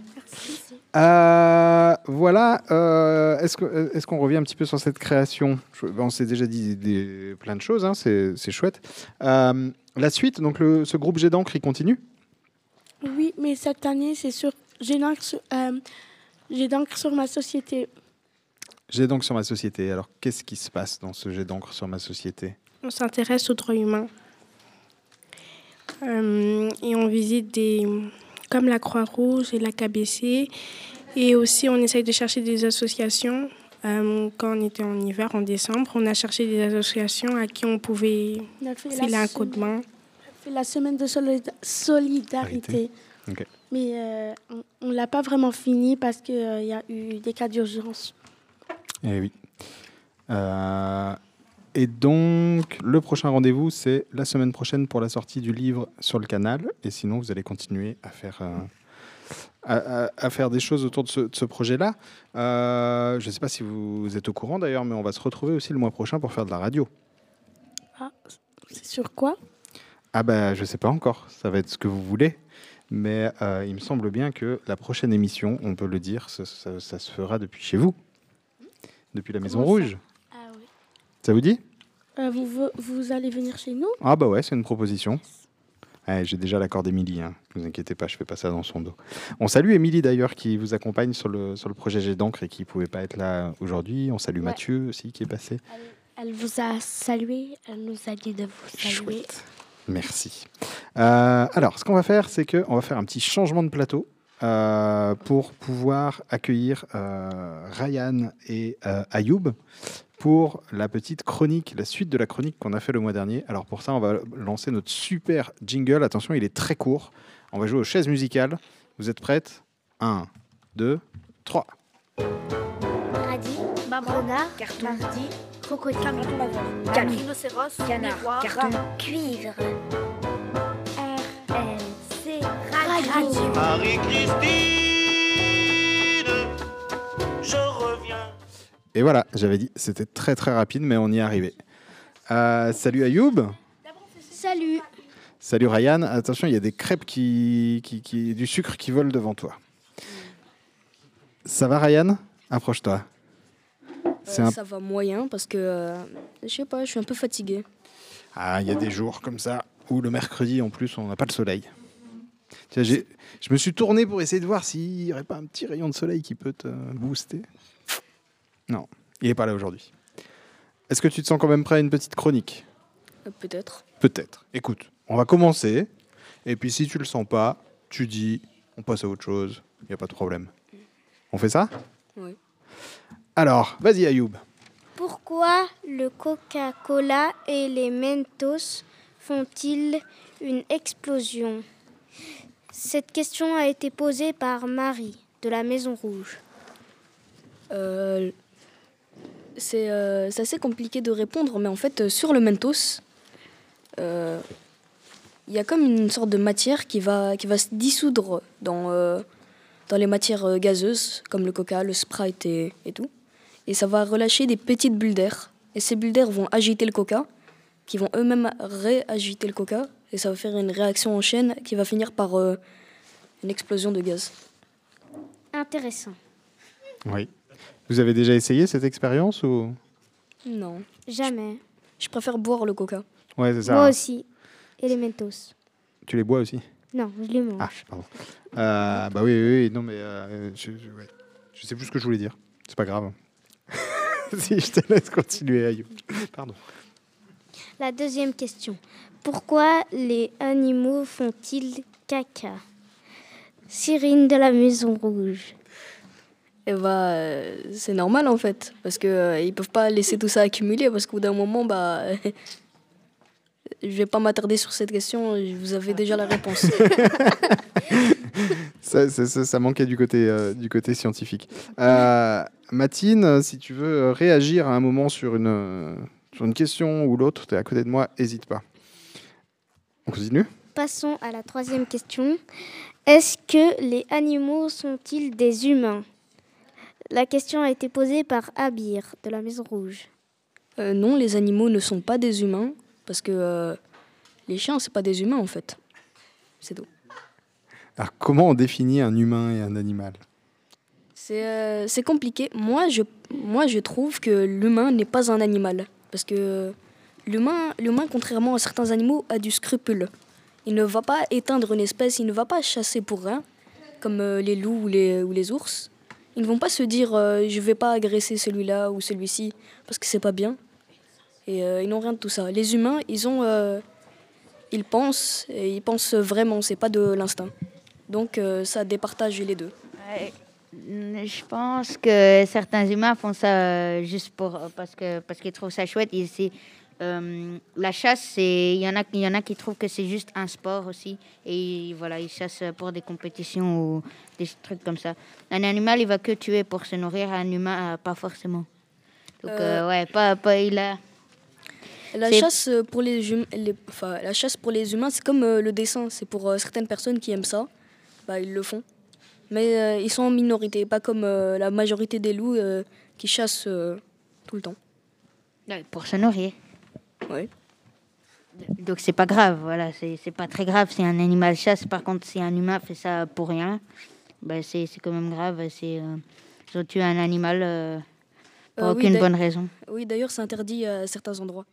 Euh, voilà. euh, Est-ce que- est-ce qu'on revient un petit peu sur cette création? Je- ben, On s'est déjà dit des- plein de choses, hein, c'est c'est chouette. Euh, la suite, donc le, ce groupe Jet d'encre, il continue? Oui, mais cette année, c'est sur. J'ai d'encre sur, euh, j'ai d'encre sur ma société. Jet d'encre sur ma société. Alors, qu'est-ce qui se passe dans ce jet d'encre sur ma société? On s'intéresse aux droits humains. Euh, et on visite des comme la Croix-Rouge et la KBC. Et aussi, on essaye de chercher des associations. Euh, quand on était en hiver, en décembre, on a cherché des associations à qui on pouvait On filer un coup de main. on a fait la semaine de solida- solidarité. Mais euh, on ne l'a pas vraiment fini parce qu'il y a eu des cas d'urgence. Eh oui. Et donc, le prochain rendez-vous, c'est la semaine prochaine pour la sortie du livre sur le canal. Et sinon, vous allez continuer à faire, euh, à, à- à faire des choses autour de ce, projet-là. Euh, je ne sais pas si vous êtes au courant d'ailleurs, mais on va se retrouver aussi le mois prochain pour faire de la radio. Ah, c'est sur quoi? Ah bah, je sais pas encore. Ça va être ce que vous voulez. Mais euh, il me semble bien que la prochaine émission, on peut le dire, ça, ça- ça se fera depuis chez vous. Depuis la Maison Rouge. Ça vous dit Euh, vous, allez venir chez nous? Ah bah ouais, c'est une proposition. Ouais, J'ai déjà l'accord d'Émilie, hein. ne vous inquiétez pas, je fais pas ça dans son dos. On salue Émilie d'ailleurs qui vous accompagne sur le, sur le projet Jet d'encre et qui pouvait pas être là aujourd'hui. On salue Ouais. Mathieu aussi qui est passé. Elle vous a salué, elle nous a dit de vous saluer. Merci. Euh, alors, ce qu'on va faire, c'est qu'on va faire un petit changement de plateau euh, pour pouvoir accueillir euh, Ryan et euh, Ayoub pour la petite chronique, la suite de la chronique qu'on a fait le mois dernier. Alors pour ça, on va lancer notre super jingle. Attention, il est très court. On va jouer aux chaises musicales. Vous êtes prêtes? 1, 2, 3. Radis, renard, mardi, crocodile, canard, rhinocéros, canard, carton, cuivre. R, L, C, radio. Marie-Christine, Et voilà, j'avais dit, c'était très très rapide, mais on y est arrivé. Euh, salut Ayoub. Salut. Salut Ryan. Attention, il y a des crêpes qui, qui, qui- du sucre qui volent devant toi. Ça va Ryan? Approche-toi. Euh, un- Ça va moyen parce que euh, je sais pas, je suis un peu fatigué. Ah, il y a des jours comme ça où le mercredi en plus on n'a pas le soleil. Tiens, je me suis tourné pour essayer de voir s'il n'y aurait pas un petit rayon de soleil qui peut te booster. Non, il n'est pas là aujourd'hui. Est-ce que tu te sens quand même prêt à une petite chronique? Euh, Peut-être. Peut-être. Écoute, on va commencer. Et puis si tu le sens pas, tu dis, on passe à autre chose. Il n'y a pas de problème. On fait ça? Oui. Alors, vas-y Ayoub. Pourquoi le Coca-Cola et les Mentos font-ils une explosion? Cette question a été posée par Marie de la Maison Rouge. Euh, c'est euh, c'est assez compliqué de répondre, mais en fait, euh, sur le Mentos, euh, il y a comme une sorte de matière qui va, qui va se dissoudre dans, euh, dans les matières gazeuses, comme le coca, le sprite et, et tout. Et ça va relâcher des petites bulles d'air. Et ces bulles d'air vont agiter le coca, qui vont eux-mêmes réagiter le coca. Et ça va faire une réaction en chaîne qui va finir par euh, une explosion de gaz. Intéressant. Oui. Vous avez déjà essayé cette expérience ou? Non. Jamais. Je préfère boire le coca. Ouais, c'est ça. Moi hein. aussi. Et les Mentos. Tu les bois aussi? Non, je les mange. Ah, pardon. Euh, bah oui, oui, oui, non, mais euh, je, je, ouais. Je sais plus ce que je voulais dire. C'est pas grave. si, je te laisse continuer, Ayoub. Pardon. La deuxième question. Pourquoi les animaux font-ils caca? Cyrine de la Maison Rouge. Et bah, c'est normal en fait, parce que euh, ils peuvent pas laisser tout ça accumuler, parce qu'au bout d'un moment, bah, je vais pas m'attarder sur cette question. Vous avez déjà la réponse. Ça, ça, ça- ça manquait du côté, euh, du côté scientifique. Euh, Matine, si tu veux euh, réagir à un moment sur une, euh, sur une question ou l'autre, tu es à côté de moi, hésite pas. On continue? Passons à la troisième question. Est-ce que les animaux sont-ils des humains? La question a été posée par Abir de la Maison Rouge. Euh, non, les animaux ne sont pas des humains, parce que euh, les chiens, c'est pas des humains en fait. C'est tout. Alors, comment on définit un humain et un animal? C'est euh, c'est compliqué. Moi je, moi, je trouve que l'humain n'est pas un animal. Parce que l'humain, l'humain, contrairement à certains animaux, a du scrupule. Il ne va pas éteindre une espèce, il ne va pas chasser pour rien, comme euh, les loups ou les, ou les ours. Ils ne vont pas se dire euh, je vais pas agresser celui-là ou celui-ci parce que c'est pas bien. Et euh, ils n'ont rien de tout ça. Les humains, ils ont, euh, ils pensent et ils pensent vraiment. C'est pas de l'instinct. Donc euh, ça départage les deux. Je pense que certains humains font ça juste pour parce que parce qu'ils trouvent ça chouette. Et c'est euh, la chasse, il y en a y en a qui trouvent que c'est juste un sport aussi et voilà ils chassent pour des compétitions ou des trucs comme ça. Un animal il va que tuer pour se nourrir, un humain euh, pas forcément. Donc Euh, euh, ouais pas pas il a La chasse, pour les, hum- les- enfin, la chasse pour les humains, c'est comme le dessin. C'est pour certaines personnes qui aiment ça, bah, ils le font. Mais ils sont en minorité, pas comme la majorité des loups qui chassent tout le temps. Ouais, pour se nourrir. Oui. Donc c'est pas grave, voilà, c'est c'est pas très grave si un animal chasse. Par contre, si un humain fait ça pour rien, ben c'est c'est quand même grave. C'est euh, ils ont tué un animal euh, pour Euh, aucune bonne raison. Oui, d'ailleurs, c'est interdit à certains endroits.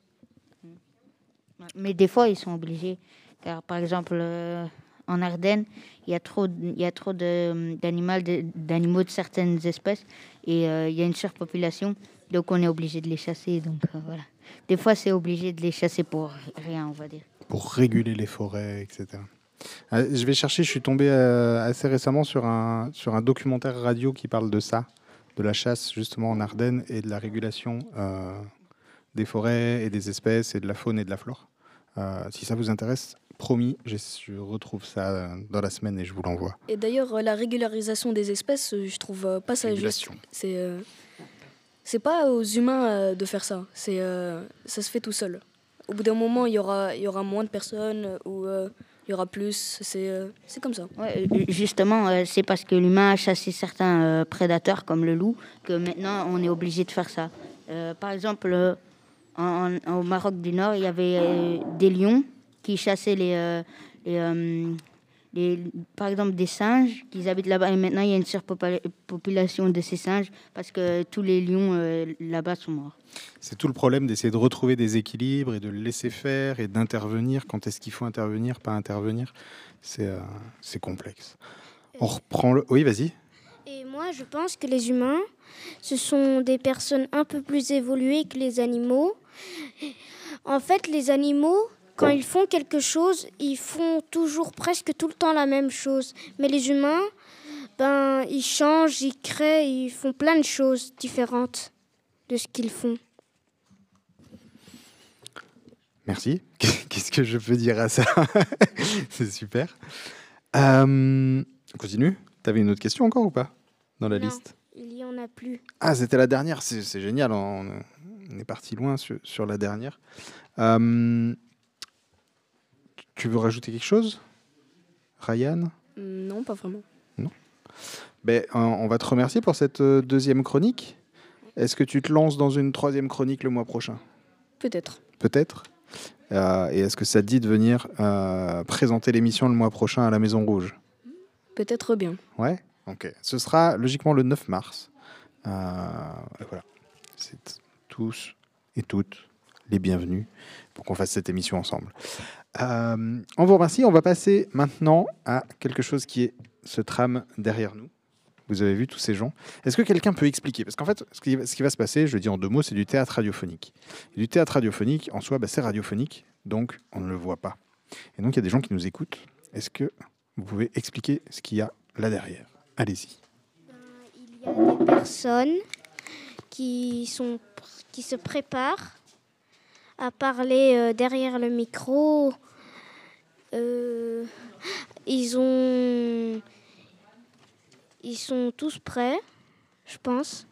Mais des fois, ils sont obligés. Car par exemple, euh, en Ardennes, il y a trop, d- il y a trop d'animaux de, de certaines espèces et il y a une surpopulation. Donc on est obligé de les chasser. Donc voilà. Des fois, c'est obligé de les chasser pour rien, on va dire. Pour réguler les forêts, etc. Euh, je vais chercher, je suis tombé euh, assez récemment sur un, sur un documentaire radio qui parle de ça, de la chasse justement en Ardennes et de la régulation euh, des forêts et des espèces et de la faune et de la flore. Euh, si ça vous intéresse, promis, je, retrouve ça dans la semaine et je vous l'envoie. Et d'ailleurs, la régularisation des espèces, je trouve pas ça juste. Régulation. C'est euh, c'est pas aux humains euh, de faire ça. C'est euh, ça se fait tout seul. Au bout d'un moment, il y aura y aura moins de personnes ou euh, il y aura plus. C'est c'est comme ça. Ouais, justement, c'est parce que l'humain a chassé certains prédateurs comme le loup que maintenant on est obligé de faire ça. Par exemple, au Maroc du Nord, il y avait des lions qui chassaient les, les- par exemple des singes qui habitent là-bas. Et maintenant, il y a une surpopulation de ces singes parce que tous les lions euh, là-bas sont morts. C'est tout le problème d'essayer de retrouver des équilibres et de le laisser faire et d'intervenir. Quand est-ce qu'il faut intervenir, pas intervenir? C'est euh, c'est complexe. On reprend le. Oui, vas-y. Et moi, je pense que les humains, ce sont des personnes un peu plus évoluées que les animaux. En fait, les animaux, quand ils font quelque chose, ils font toujours presque tout le temps la même chose. Mais les humains, ben, ils changent, ils créent, ils font plein de choses différentes de ce qu'ils font. Merci. Qu'est-ce que je peux dire à ça C'est super. Euh, on continue Tu avais une autre question encore ou pas Dans la Non, liste? il y en a plus. Ah, c'était la dernière. C'est c'est génial. On, on est parti loin sur, sur la dernière. Euh, tu veux rajouter quelque chose Ryan? Non, pas vraiment. ben, euh, On va te remercier pour cette euh, deuxième chronique. Est-ce que tu te lances dans une troisième chronique le mois prochain? Peut-être. Peut-être. Euh, et est-ce que ça te dit de venir euh, présenter l'émission le mois prochain à la Maison Rouge? Peut-être bien. Ouais? Ok. Ce sera logiquement le 9 mars. Euh, voilà. C'est tous et toutes les bienvenus pour qu'on fasse cette émission ensemble. Euh, on vous remercie. On va passer maintenant à quelque chose qui est ce tram derrière nous. Vous avez vu tous ces gens. Est-ce que quelqu'un peut expliquer? Parce qu'en fait, ce qui, va se passer, je le dis en deux mots, c'est du théâtre radiophonique. Du théâtre radiophonique, en soi, bah, c'est radiophonique, donc on ne le voit pas. Et donc, il y a des gens qui nous écoutent. Est-ce que vous pouvez expliquer ce qu'il y a là derrière? Allez-y. Il y a des personnes qui, sont, qui se préparent à parler euh, derrière le micro. Euh, ils ont. Ils sont tous prêts, je pense.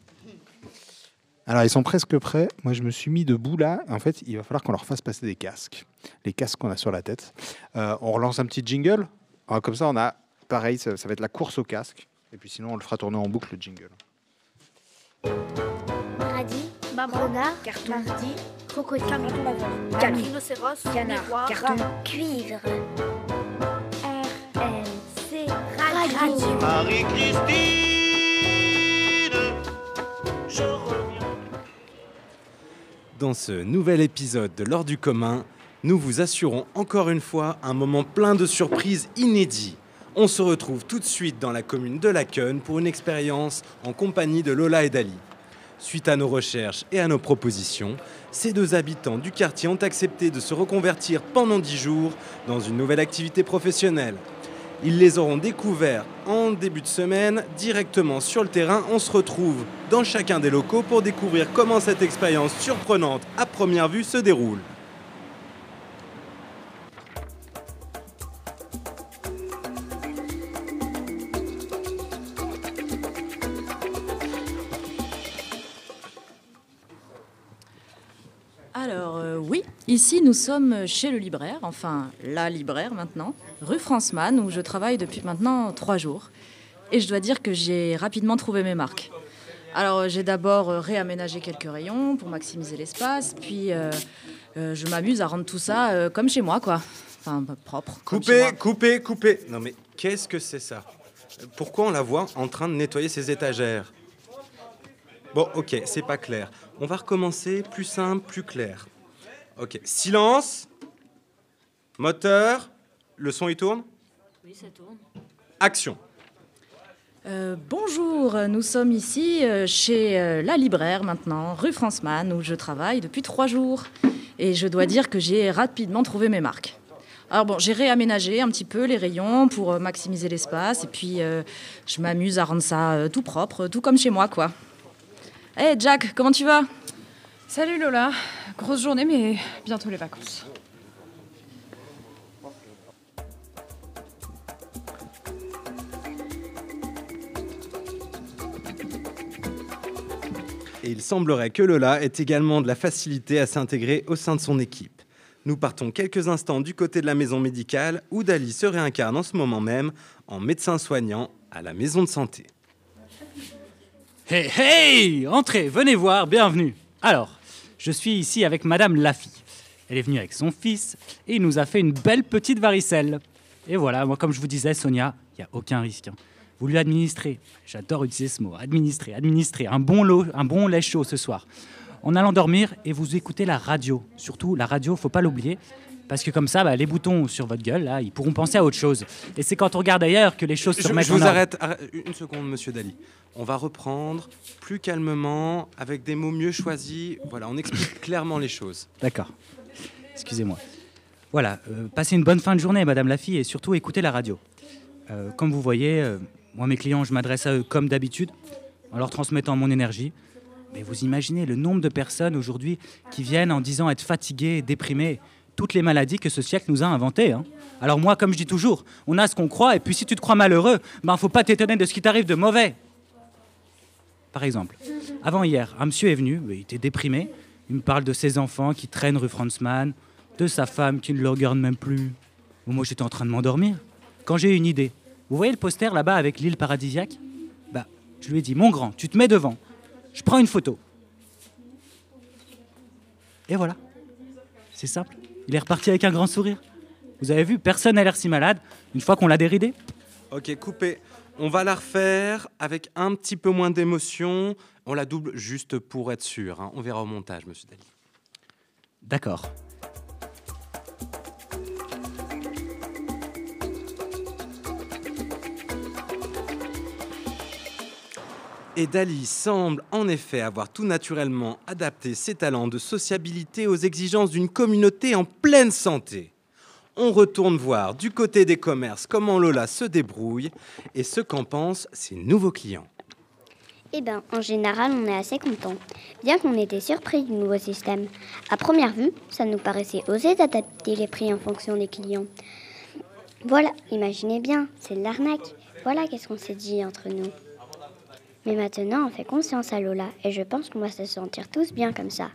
Alors, ils sont presque prêts. Moi, je me suis mis debout là. En fait, il va falloir qu'on leur fasse passer des casques. Les casques qu'on a sur la tête. Euh, on relance un petit jingle. Alors, comme ça, on a pareil, ça, ça va être la course au casque. Et puis sinon, on le fera tourner en boucle le jingle. Renard, mardi, carton, cuivre. Dans ce nouvel épisode de L'Or du commun, nous vous assurons encore une fois un moment plein de surprises inédits. On se retrouve tout de suite dans la commune de Laken pour une expérience en compagnie de Lola et Dali. Suite à nos recherches et à nos propositions, ces deux habitants du quartier ont accepté de se reconvertir pendant 10 jours dans une nouvelle activité professionnelle. Ils les auront découverts en début de semaine directement sur le terrain. On se retrouve dans chacun des locaux pour découvrir comment cette expérience surprenante à première vue se déroule. Ici nous sommes chez le libraire, enfin la libraire maintenant, rue Franceman, où je travaille depuis maintenant trois jours. Et je dois dire que j'ai rapidement trouvé mes marques. Alors j'ai d'abord réaménagé quelques rayons pour maximiser l'espace, puis euh, euh, je m'amuse à rendre tout ça euh, comme chez moi, quoi. Enfin, propre. moi. coupez, coupez. Non mais qu'est-ce que c'est ça? Pourquoi on la voit en train de nettoyer ses étagères? Bon, ok, c'est pas clair. On va recommencer plus simple, plus clair. Ok, silence. Moteur. Le son il tourne Oui, ça tourne. Action. Euh, bonjour, nous sommes ici euh, chez euh, la libraire maintenant, rue Franceman, où je travaille depuis trois jours. Et je dois dire que j'ai rapidement trouvé mes marques. Alors bon, j'ai réaménagé un petit peu les rayons pour euh, maximiser l'espace, et puis euh, je m'amuse à rendre ça euh, tout propre, tout comme chez moi, quoi. Hé Jack, comment tu vas? Salut Lola, grosse journée mais bientôt les vacances. Et il semblerait que Lola ait également de la facilité à s'intégrer au sein de son équipe. Nous partons quelques instants du côté de la maison médicale où Dali se réincarne en ce moment même en médecin soignant à la maison de santé. Hey, hey Entrez, venez voir, bienvenue. Alors, je suis ici avec Madame Laffy. Elle est venue avec son fils et il nous a fait une belle petite varicelle. Et voilà, moi, comme je vous disais, Sonia, il n'y a aucun risque. hein. Vous lui administrez, j'adore utiliser ce mot, administrer, administrer, un bon, lait chaud ce soir. En allant dormir et vous écoutez la radio. Surtout, la radio, faut pas l'oublier. Parce que comme ça, bah, les boutons sur votre gueule, là, ils pourront penser à autre chose. Et c'est quand on regarde ailleurs que les choses se Je, remettent je en vous arrête, arrête une seconde, monsieur Dali. On va reprendre plus calmement, avec des mots mieux choisis. Voilà, on explique clairement les choses. D'accord. Excusez-moi. Voilà, euh, passez une bonne fin de journée, Madame la fille, et surtout écoutez la radio. Euh, comme vous voyez, euh, moi, mes clients, je m'adresse à eux comme d'habitude, en leur transmettant mon énergie. Mais vous imaginez le nombre de personnes aujourd'hui qui viennent en disant être fatiguées, déprimées, toutes les maladies que ce siècle nous a inventées. hein. Alors moi, comme je dis toujours, on a ce qu'on croit, et puis si tu te crois malheureux, ben faut pas t'étonner de ce qui t'arrive de mauvais. Par exemple, avant hier, un monsieur est venu, il était déprimé. Il me parle de ses enfants qui traînent rue Franzmann, de sa femme qui ne le regarde même plus. Moi, j'étais en train de m'endormir. Quand j'ai eu une idée, vous voyez le poster là-bas avec l'île paradisiaque? Bah, je lui ai dit, mon grand, tu te mets devant. Je prends une photo. Et voilà. C'est simple. Il est reparti avec un grand sourire. Vous avez vu, personne n'a l'air si malade une fois qu'on l'a déridé. Ok, coupé. On va la refaire avec un petit peu moins d'émotion. On la double juste pour être sûr. hein. On verra au montage, monsieur Dali. D'accord. Et Dali semble en effet avoir tout naturellement adapté ses talents de sociabilité aux exigences d'une communauté en pleine santé. On retourne voir du côté des commerces comment Lola se débrouille et ce qu'en pensent ses nouveaux clients. Eh bien, en général, on est assez content, bien qu'on était surpris du nouveau système. À première vue, ça nous paraissait osé d'adapter les prix en fonction des clients. Voilà, imaginez bien, c'est de l'arnaque. Voilà qu'est-ce qu'on s'est dit entre nous. Mais maintenant, on fait conscience à Lola, et je pense qu'on va se sentir tous bien comme ça.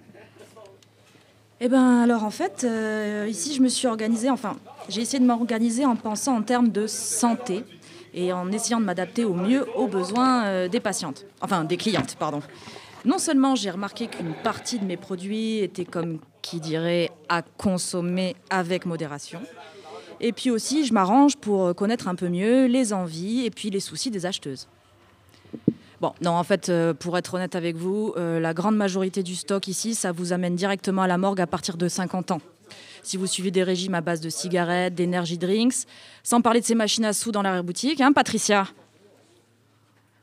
Eh ben alors en fait, euh, ici je me suis organisée, enfin j'ai essayé de m'organiser en pensant en termes de santé et en essayant de m'adapter au mieux aux besoins euh, des patientes, enfin des clientes, pardon. Non seulement j'ai remarqué qu'une partie de mes produits était comme qui dirait à consommer avec modération, et puis aussi je m'arrange pour connaître un peu mieux les envies et puis les soucis des acheteuses. Bon, non, en fait, euh, pour être honnête avec vous, euh, la grande majorité du stock ici, ça vous amène directement à la morgue à partir de 50 ans. Si vous suivez des régimes à base de cigarettes, d'énergie drinks, sans parler de ces machines à sous dans l'arrière-boutique, hein, Patricia?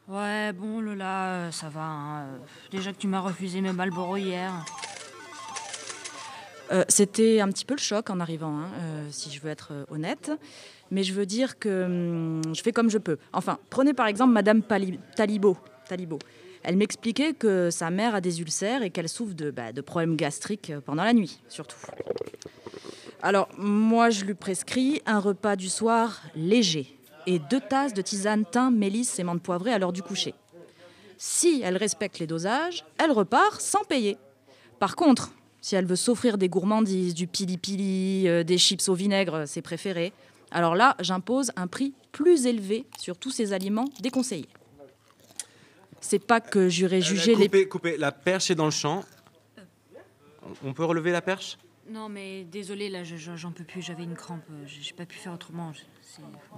Ouais, bon, Lola, euh, ça va. hein. Déjà que tu m'as refusé mes Marlboro hier. Euh, C'était un petit peu le choc en arrivant, hein, euh, si je veux être euh, honnête. Mais je veux dire que hum, je fais comme je peux. Enfin, prenez par exemple Madame Pali- Talibo. Elle m'expliquait que sa mère a des ulcères et qu'elle souffre de, bah, de problèmes gastriques pendant la nuit, surtout. Alors, moi, je lui prescris un repas du soir léger et deux tasses de tisane thym, mélisse et menthe poivrée à l'heure du coucher. Si elle respecte les dosages, elle repart sans payer. Par contre, si elle veut s'offrir des gourmandises, du pili-pili, euh, des chips au vinaigre, ses préférés, alors là, j'impose un prix plus élevé sur tous ces aliments déconseillés. C'est pas que j'irai juger les... Coupé, coupé. La perche est dans le champ. On peut relever la perche? Non, mais désolé, là, je- je- j'en peux plus. J'avais une crampe. euh, J'ai pas pu faire autrement.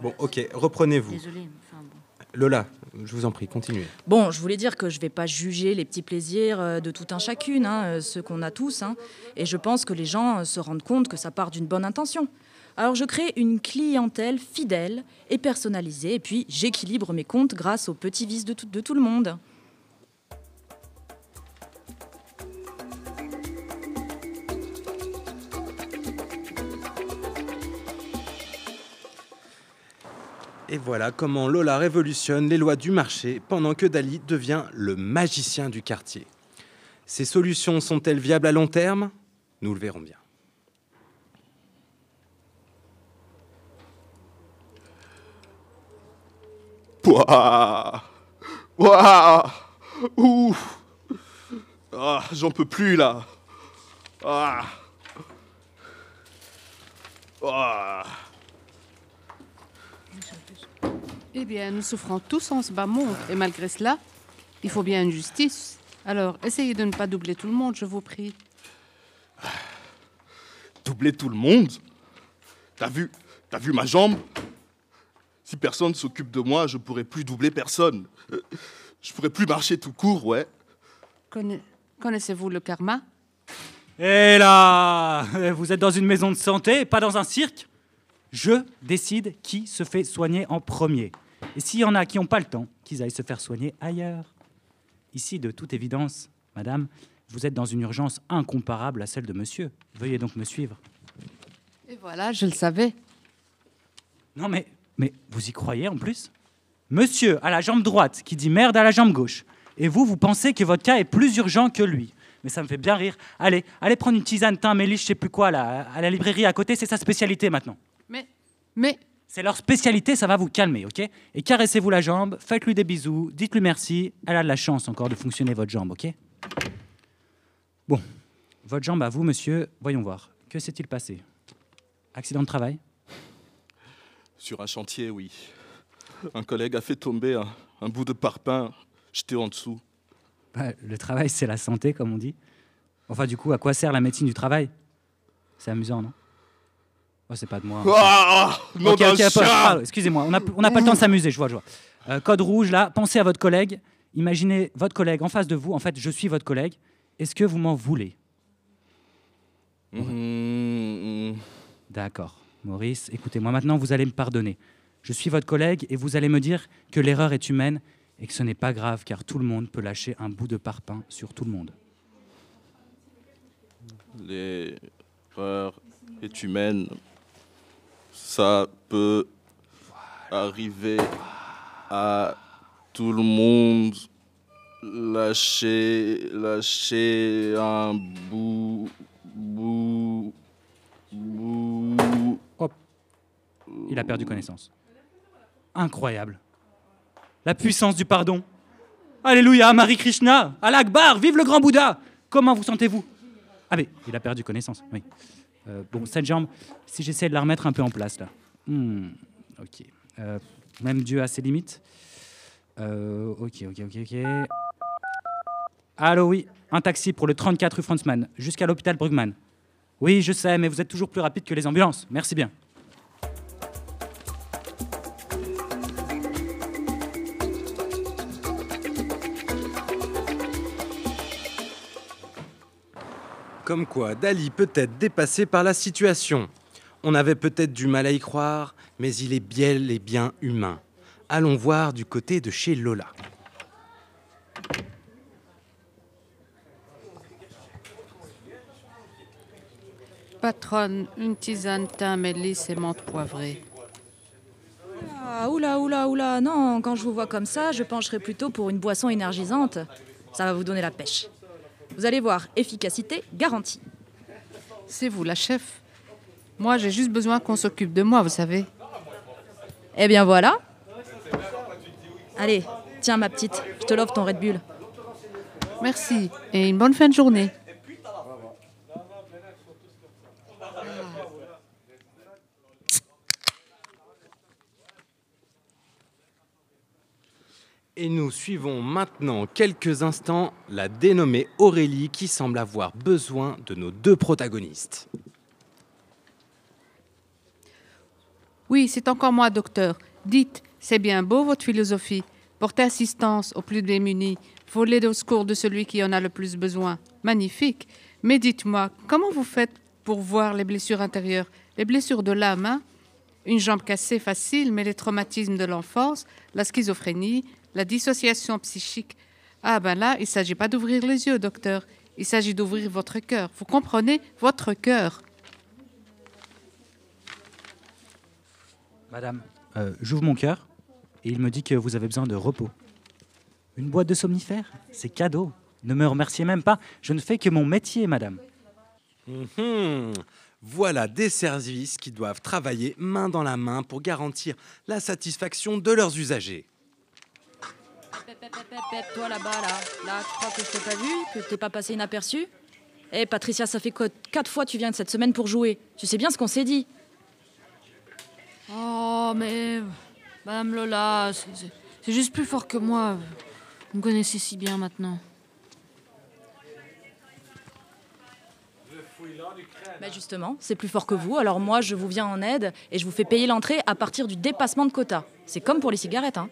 Bon, ok, reprenez-vous. Désolé. Enfin, bon. Lola, je vous en prie, continuez. Bon, je voulais dire que je vais pas juger les petits plaisirs euh, de tout un chacune, hein, euh, ceux qu'on a tous, hein, et je pense que les gens euh, se rendent compte que ça part d'une bonne intention. Alors je crée une clientèle fidèle et personnalisée, et puis j'équilibre mes comptes grâce aux petits vices de tout, le monde. Et voilà comment Lola révolutionne les lois du marché pendant que Dali devient le magicien du quartier. Ces solutions sont-elles viables à long terme? Nous le verrons bien. Ouah Ouah Ouh Ah, j'en peux plus là. Ah. Ah. Eh bien, nous souffrons tous en ce bas monde, et malgré cela, il faut bien une justice. Alors, essayez de ne pas doubler tout le monde, je vous prie. doubler tout le monde? T'as vu, t'as vu ma jambe? Si personne s'occupe de moi, je pourrais plus doubler personne. Euh, Je pourrais plus marcher tout court, ouais. Conna- Connaissez-vous le karma? Et là, vous êtes dans une maison de santé, pas dans un cirque? Je décide qui se fait soigner en premier. Et s'il y en a qui n'ont pas le temps, qu'ils aillent se faire soigner ailleurs. Ici, de toute évidence, madame, vous êtes dans une urgence incomparable à celle de monsieur. Veuillez donc me suivre. Et voilà, je le savais. Non mais, mais vous y croyez en plus? Monsieur à la jambe droite qui dit merde à la jambe gauche. Et vous, vous pensez que votre cas est plus urgent que lui. Mais ça me fait bien rire. Allez, allez prendre une tisane, thym, méliche, je sais plus quoi, là, à la librairie à côté, c'est sa spécialité maintenant. Mais, mais, C'est leur spécialité, ça va vous calmer, ok? Et caressez-vous la jambe, faites-lui des bisous, dites-lui merci. Elle a de la chance encore de fonctionner, votre jambe, ok? Bon, votre jambe à vous, monsieur, voyons voir. Que s'est-il passé? Accident de travail? Sur un chantier, oui. Un collègue a fait tomber un, un bout de parpaing. J'étais en dessous. Bah, Le travail, c'est la santé, comme on dit. Enfin, du coup, à quoi sert la médecine du travail? C'est amusant, non? Oh, c'est pas de moi. Ah, pas- chat pardon, Excusez-moi, on n'a on pas le temps de s'amuser, je vois, je vois. Euh, code rouge, là, pensez à votre collègue. Imaginez votre collègue en face de vous. En fait, je suis votre collègue. Est-ce que vous m'en voulez? Mhm. D'accord. Maurice, écoutez-moi, maintenant, vous allez me pardonner. Je suis votre collègue et vous allez me dire que l'erreur est humaine et que ce n'est pas grave car tout le monde peut lâcher un bout de parpaing sur tout le monde. L'erreur est humaine. Ça peut arriver à tout le monde. Lâcher, lâcher un bout, bout, bout. Hop. Il a perdu connaissance. Incroyable. La puissance du pardon. Alléluia, Marie Krishna, Allah Akbar, vive le grand Bouddha. Comment vous sentez-vous? Ah mais il a perdu connaissance, oui. Euh, bon, cette jambe, si j'essaie de la remettre un peu en place là. Hmm, ok. Euh, même Dieu a ses limites. Euh, ok, ok, ok, ok. Allô, oui, un taxi pour le 34 rue Franzmann, jusqu'à l'hôpital Brugman. Oui, je sais, mais vous êtes toujours plus rapide que les ambulances. Merci bien. Comme quoi, Dali peut être dépassé par la situation. On avait peut-être du mal à y croire, mais il est bien et bien humain. Allons voir du côté de chez Lola. Patronne, une tisane, thym, mélisse et menthe poivrée. Ah, oula, oula, oula, non, quand je vous vois comme ça, je pencherai plutôt pour une boisson énergisante. Ça va vous donner la pêche. Vous allez voir, efficacité garantie. C'est vous, la chef. Moi, j'ai juste besoin qu'on s'occupe de moi, vous savez. Eh bien voilà. Allez, tiens ma petite, je te l'offre ton Red Bull. Merci et une bonne fin de journée. Et nous suivons maintenant quelques instants la dénommée Aurélie qui semble avoir besoin de nos deux protagonistes. Oui, c'est encore moi, docteur. Dites, c'est bien beau votre philosophie. Porter assistance aux plus démunis, voler au secours de celui qui en a le plus besoin. Magnifique. Mais dites-moi, comment vous faites pour voir les blessures intérieures? Les blessures de l'âme, Une jambe cassée facile, mais les traumatismes de l'enfance, la schizophrénie, la dissociation psychique. Ah ben là, il ne s'agit pas d'ouvrir les yeux, docteur. Il s'agit d'ouvrir votre cœur. Vous comprenez? Votre cœur. Madame, euh, j'ouvre mon cœur et il me dit que vous avez besoin de repos. Une boîte de somnifères? C'est cadeau. Ne me remerciez même pas. Je ne fais que mon métier, madame. Mhm. Voilà des services qui doivent travailler main dans la main pour garantir la satisfaction de leurs usagers. Toi là-bas, là. Là, tu crois que je t'ai pas vu Que t'es pas passé inaperçu Eh, Patricia, ça fait quoi Quatre fois tu viens de cette semaine pour jouer. Tu sais bien ce qu'on s'est dit. Oh, mais. Madame Lola, c'est- juste plus fort que moi. Vous me connaissez si bien maintenant. Bah justement, c'est plus fort que vous, alors moi je vous viens en aide et je vous fais payer l'entrée à partir du dépassement de quota. C'est comme pour les cigarettes, hein.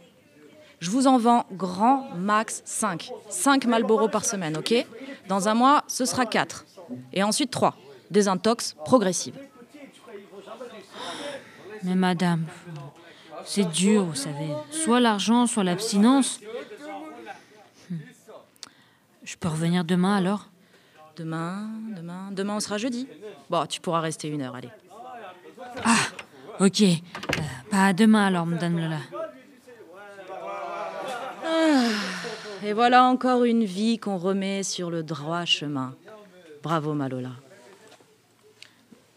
Je vous en vends grand max 5. 5 Malboro par semaine, ok? Dans un mois, ce sera 4. Et ensuite 3. Désintox progressive. Mais madame, c'est dur, vous savez. Soit l'argent, soit l'abstinence. Hmm. Je peux revenir demain alors? Demain, demain, demain on sera jeudi. Bon, tu pourras rester une heure, allez. Ah, ok. Euh, pas demain alors, madame Lola. Ah, et voilà encore une vie qu'on remet sur le droit chemin. Bravo, Malola.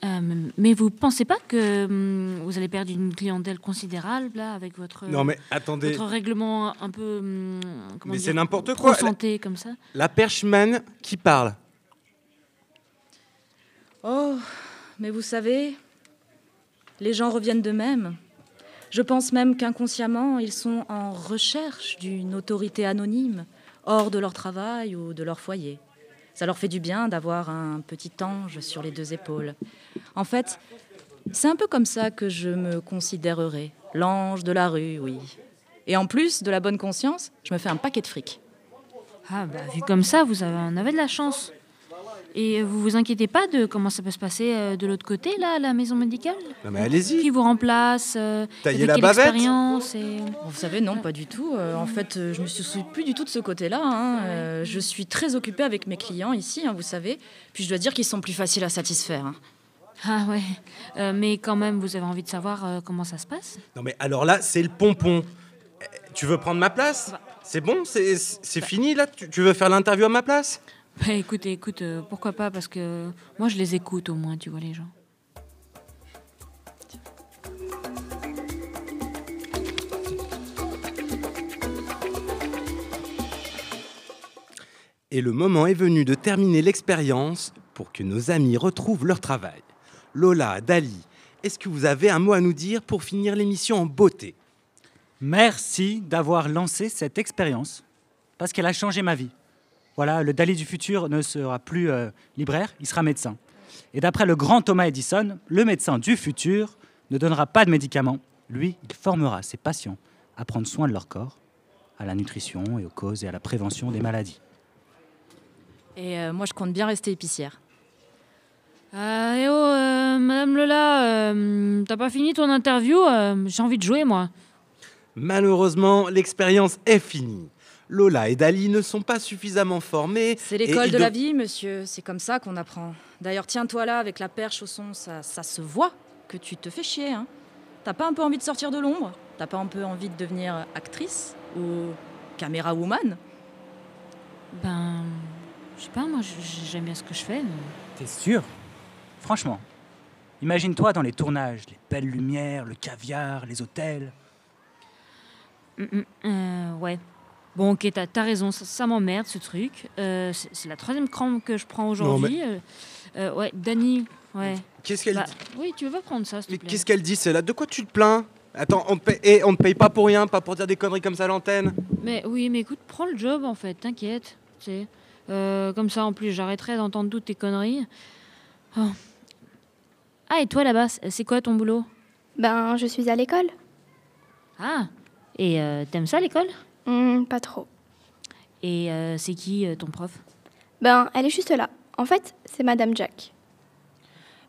Euh, mais vous pensez pas que hum, vous allez perdre une clientèle considérable là avec votre Non, mais attendez. votre règlement un peu hum, Mais c'est n'importe quoi. santé comme ça? La perchman qui parle. Oh, mais vous savez, les gens reviennent d'eux-mêmes. Je pense même qu'inconsciemment, ils sont en recherche d'une autorité anonyme, hors de leur travail ou de leur foyer. Ça leur fait du bien d'avoir un petit ange sur les deux épaules. En fait, c'est un peu comme ça que je me considérerais. L'ange de la rue, oui. Et en plus de la bonne conscience, je me fais un paquet de fric. Ah bah vu comme ça, vous en avez de la chance. Et vous vous inquiétez pas de comment ça peut se passer euh, de l'autre côté là, à la maison médicale? Non, mais allez-y. Qui vous remplace euh, Taillez la bavette expérience et... Vous savez, non, pas du tout. Euh, en fait, euh, je me soucie plus du tout de ce côté-là. hein. Je suis très occupée avec mes clients ici, hein, vous savez. Puis je dois dire qu'ils sont plus faciles à satisfaire. hein. Ah ouais. Euh, mais quand même, vous avez envie de savoir euh, comment ça se passe? Non, mais alors là, c'est le pompon. Tu veux prendre ma place? C'est bon? C'est c'est fini là? Tu, tu veux faire l'interview à ma place? Bah écoute, écoute, euh, pourquoi pas Parce que moi, je les écoute au moins, tu vois les gens. Et le moment est venu de terminer l'expérience pour que nos amis retrouvent leur travail. Lola, Dali, est-ce que vous avez un mot à nous dire pour finir l'émission en beauté? Merci d'avoir lancé cette expérience parce qu'elle a changé ma vie. Voilà, le Dali du futur ne sera plus euh, libraire, il sera médecin. Et d'après le grand Thomas Edison, le médecin du futur ne donnera pas de médicaments. Lui, il formera ses patients à prendre soin de leur corps, à la nutrition et aux causes et à la prévention des maladies. Et euh, moi, je compte bien rester épicière. Euh, eh oh, euh, Madame Lola, euh, t'as pas fini ton interview Euh, J'ai envie de jouer, moi. Malheureusement, l'expérience est finie. Lola et Dali ne sont pas suffisamment formés. C'est l'école de la vie, monsieur. C'est comme ça qu'on apprend. D'ailleurs, tiens-toi là avec la perche au son, ça, ça se voit que tu te fais chier. Hein. T'as pas un peu envie de sortir de l'ombre? T'as pas un peu envie de devenir actrice ou caméra woman Ben, je sais pas, moi, j'aime bien ce que je fais. mais- T'es sûr? Franchement, imagine-toi dans les tournages, les belles lumières, le caviar, les hôtels. Mm, mm, euh, ouais. Bon, ok, t'as as raison, ça, ça m'emmerde ce truc. Euh, c'est la troisième crampe que je prends aujourd'hui. Euh, euh, ouais, Dani, ouais. Qu'est-ce qu'elle Bah, dit Oui, tu veux pas prendre ça, s'il te Mais plaît qu'est-ce qu'elle dit C'est là De quoi tu te plains? Attends, on paye, eh, on te paye pas pour rien, pas pour dire des conneries comme ça à l'antenne? Mais oui, mais écoute, prends le job en fait, t'inquiète. Euh, comme ça, en plus, j'arrêterai d'entendre toutes tes conneries. Oh. Ah, et toi là-bas, c'est c'est quoi ton boulot? Ben, je suis à l'école. Ah, et euh, t'aimes ça l'école? Hmm, pas trop. Et euh, c'est qui euh, ton prof? Ben, elle est juste là. En fait, c'est Madame Jack.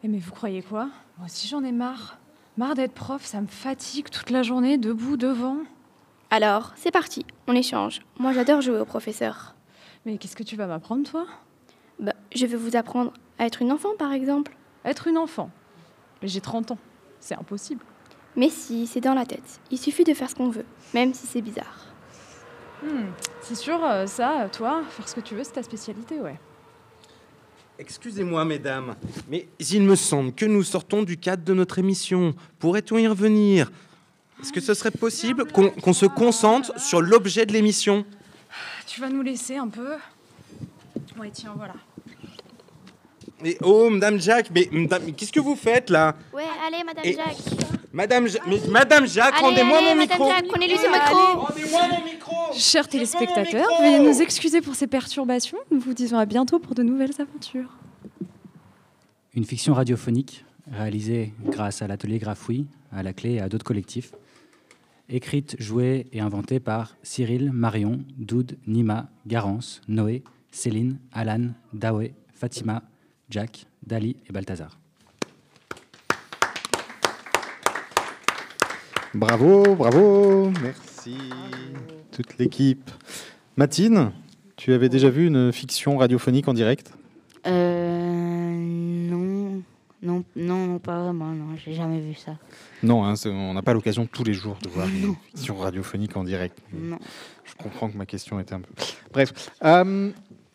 Eh mais vous croyez quoi? Moi aussi j'en ai marre. Marre d'être prof, ça me fatigue toute la journée, debout, devant. Alors, c'est parti, on échange. Moi, j'adore jouer au professeur. Mais qu'est-ce que tu vas m'apprendre, toi? Ben, je vais vous apprendre à être une enfant, par exemple. Être une enfant? Mais j'ai 30 ans. C'est impossible. Mais si, c'est dans la tête. Il suffit de faire ce qu'on veut, même si c'est bizarre. Hmm, C'est sûr, euh, ça, toi, faire ce que tu veux, c'est ta spécialité, ouais. Excusez-moi, mesdames, mais il me semble que nous sortons du cadre de notre émission. Pourrait-on y revenir? Est-ce que ce serait possible qu'on qu'on se concentre sur l'objet de l'émission? Tu vas nous laisser un peu Ouais, tiens, voilà. Et oh, Madame Jacques, mais, madame, mais qu'est-ce que vous faites là? Ouais, allez, Madame Et- Jack. Madame, Ja- mais, Madame Jacques, rendez-moi mon Madame micro. Prenez-lui ce micro. Rendez-moi mon micro. Chers téléspectateurs, veuillez nous excuser pour ces perturbations. Nous vous disons à bientôt pour de nouvelles aventures. une fiction radiophonique réalisée grâce à l'atelier Grafouille, à la clé et à d'autres collectifs. Écrite, jouée et inventée par Cyril, Marion, Doud, Nima, Garance, Noé, Céline, Alan, Dawé, Fatima, Jack, Dali et Balthazar. Bravo, bravo, merci toute l'équipe. Matine, tu avais déjà vu une fiction radiophonique en direct? Euh, non, non, non, non, pas vraiment, non, j'ai jamais vu ça. Non, hein, on n'a pas l'occasion tous les jours de voir une fiction radiophonique en direct. Non. Je comprends que ma question était un peu. Bref, euh,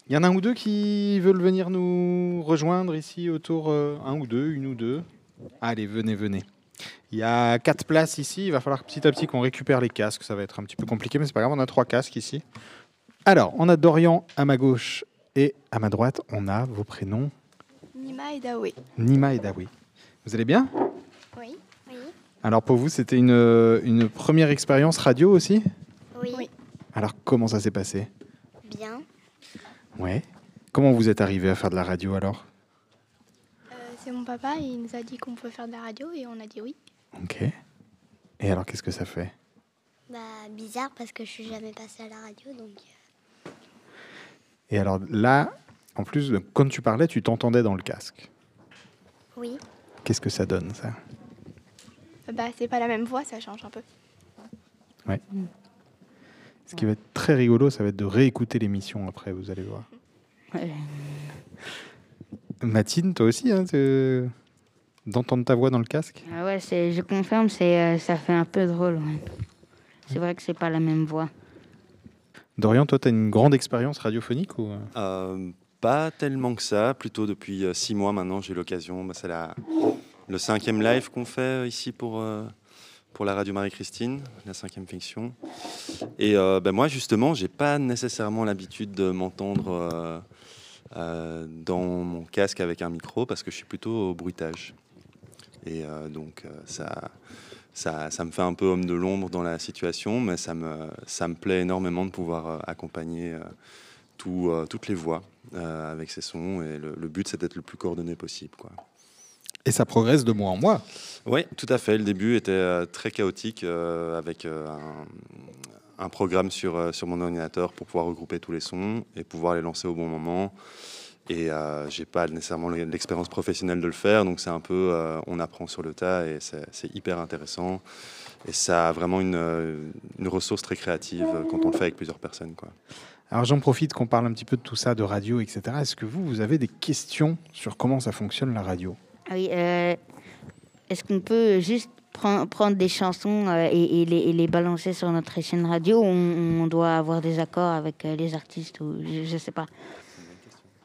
il y en a un ou deux qui veulent venir nous rejoindre ici autour, euh, un ou deux, une ou deux? Allez, venez, venez. Il y a quatre places ici. Il va falloir petit à petit qu'on récupère les casques. Ça va être un petit peu compliqué, mais c'est pas grave. On a trois casques ici. Alors, on a Dorian à ma gauche et à ma droite, on a vos prénoms Nima et Dawe. Nima et. Vous allez bien? Oui. Oui. Alors pour vous, c'était une, une première expérience radio aussi? Oui. Alors comment ça s'est passé? Bien. Ouais. Comment vous êtes arrivé à faire de la radio alors? C'est mon papa, il nous a dit qu'on pouvait faire de la radio et on a dit oui. Ok. Et alors qu'est-ce que ça fait? Bah, bizarre parce que je suis jamais passée à la radio, donc. euh, Et alors là, en plus, quand tu parlais, tu t'entendais dans le casque. Oui. Qu'est-ce que ça donne ça? Bah, c'est pas la même voix, ça change un peu. Ouais. Ce qui va être très rigolo, ça va être de réécouter l'émission après, vous allez voir. Ouais. Matine, toi aussi, hein, d'entendre ta voix dans le casque? Ah ouais, je confirme, c'est, euh, ça fait un peu drôle. ouais. C'est vrai que c'est pas la même voix. Dorian, toi, tu as une grande expérience radiophonique ou... euh? Euh, pas tellement que ça, plutôt depuis euh, six mois maintenant, j'ai eu l'occasion. Bah, c'est la, le cinquième live qu'on fait euh, ici pour, euh, pour la radio Marie-Christine, la cinquième fiction. Et euh, bah, moi, justement, j'ai pas nécessairement l'habitude de m'entendre dans mon casque avec un micro parce que je suis plutôt au bruitage. Et euh, donc, euh, ça, ça, ça me fait un peu homme de l'ombre dans la situation, mais ça me, ça me plaît énormément de pouvoir euh, accompagner euh, tout, euh, toutes les voix euh, avec ces sons. Et le, le but, c'est d'être le plus coordonné possible. Quoi. Et ça progresse de mois en mois. Oui, tout à fait. Le début était euh, très chaotique euh, avec euh, un, programme sur, euh, sur mon ordinateur pour pouvoir regrouper tous les sons et pouvoir les lancer au bon moment. Et euh, j'ai pas nécessairement l'expérience professionnelle de le faire, donc c'est un peu, euh, on apprend sur le tas et c'est hyper intéressant. Et ça a vraiment une, euh, une ressource très créative quand on le fait avec plusieurs personnes. Quoi. Alors j'en profite qu'on parle un petit peu de tout ça, de radio, etc. Est-ce que vous, vous avez des questions sur comment ça fonctionne la radio? Ah Oui, euh, est-ce qu'on peut juste prendre, prendre des chansons euh, et, et les, et les balancer sur notre chaîne radio on, on doit avoir des accords avec euh, les artistes ou je, je sais pas.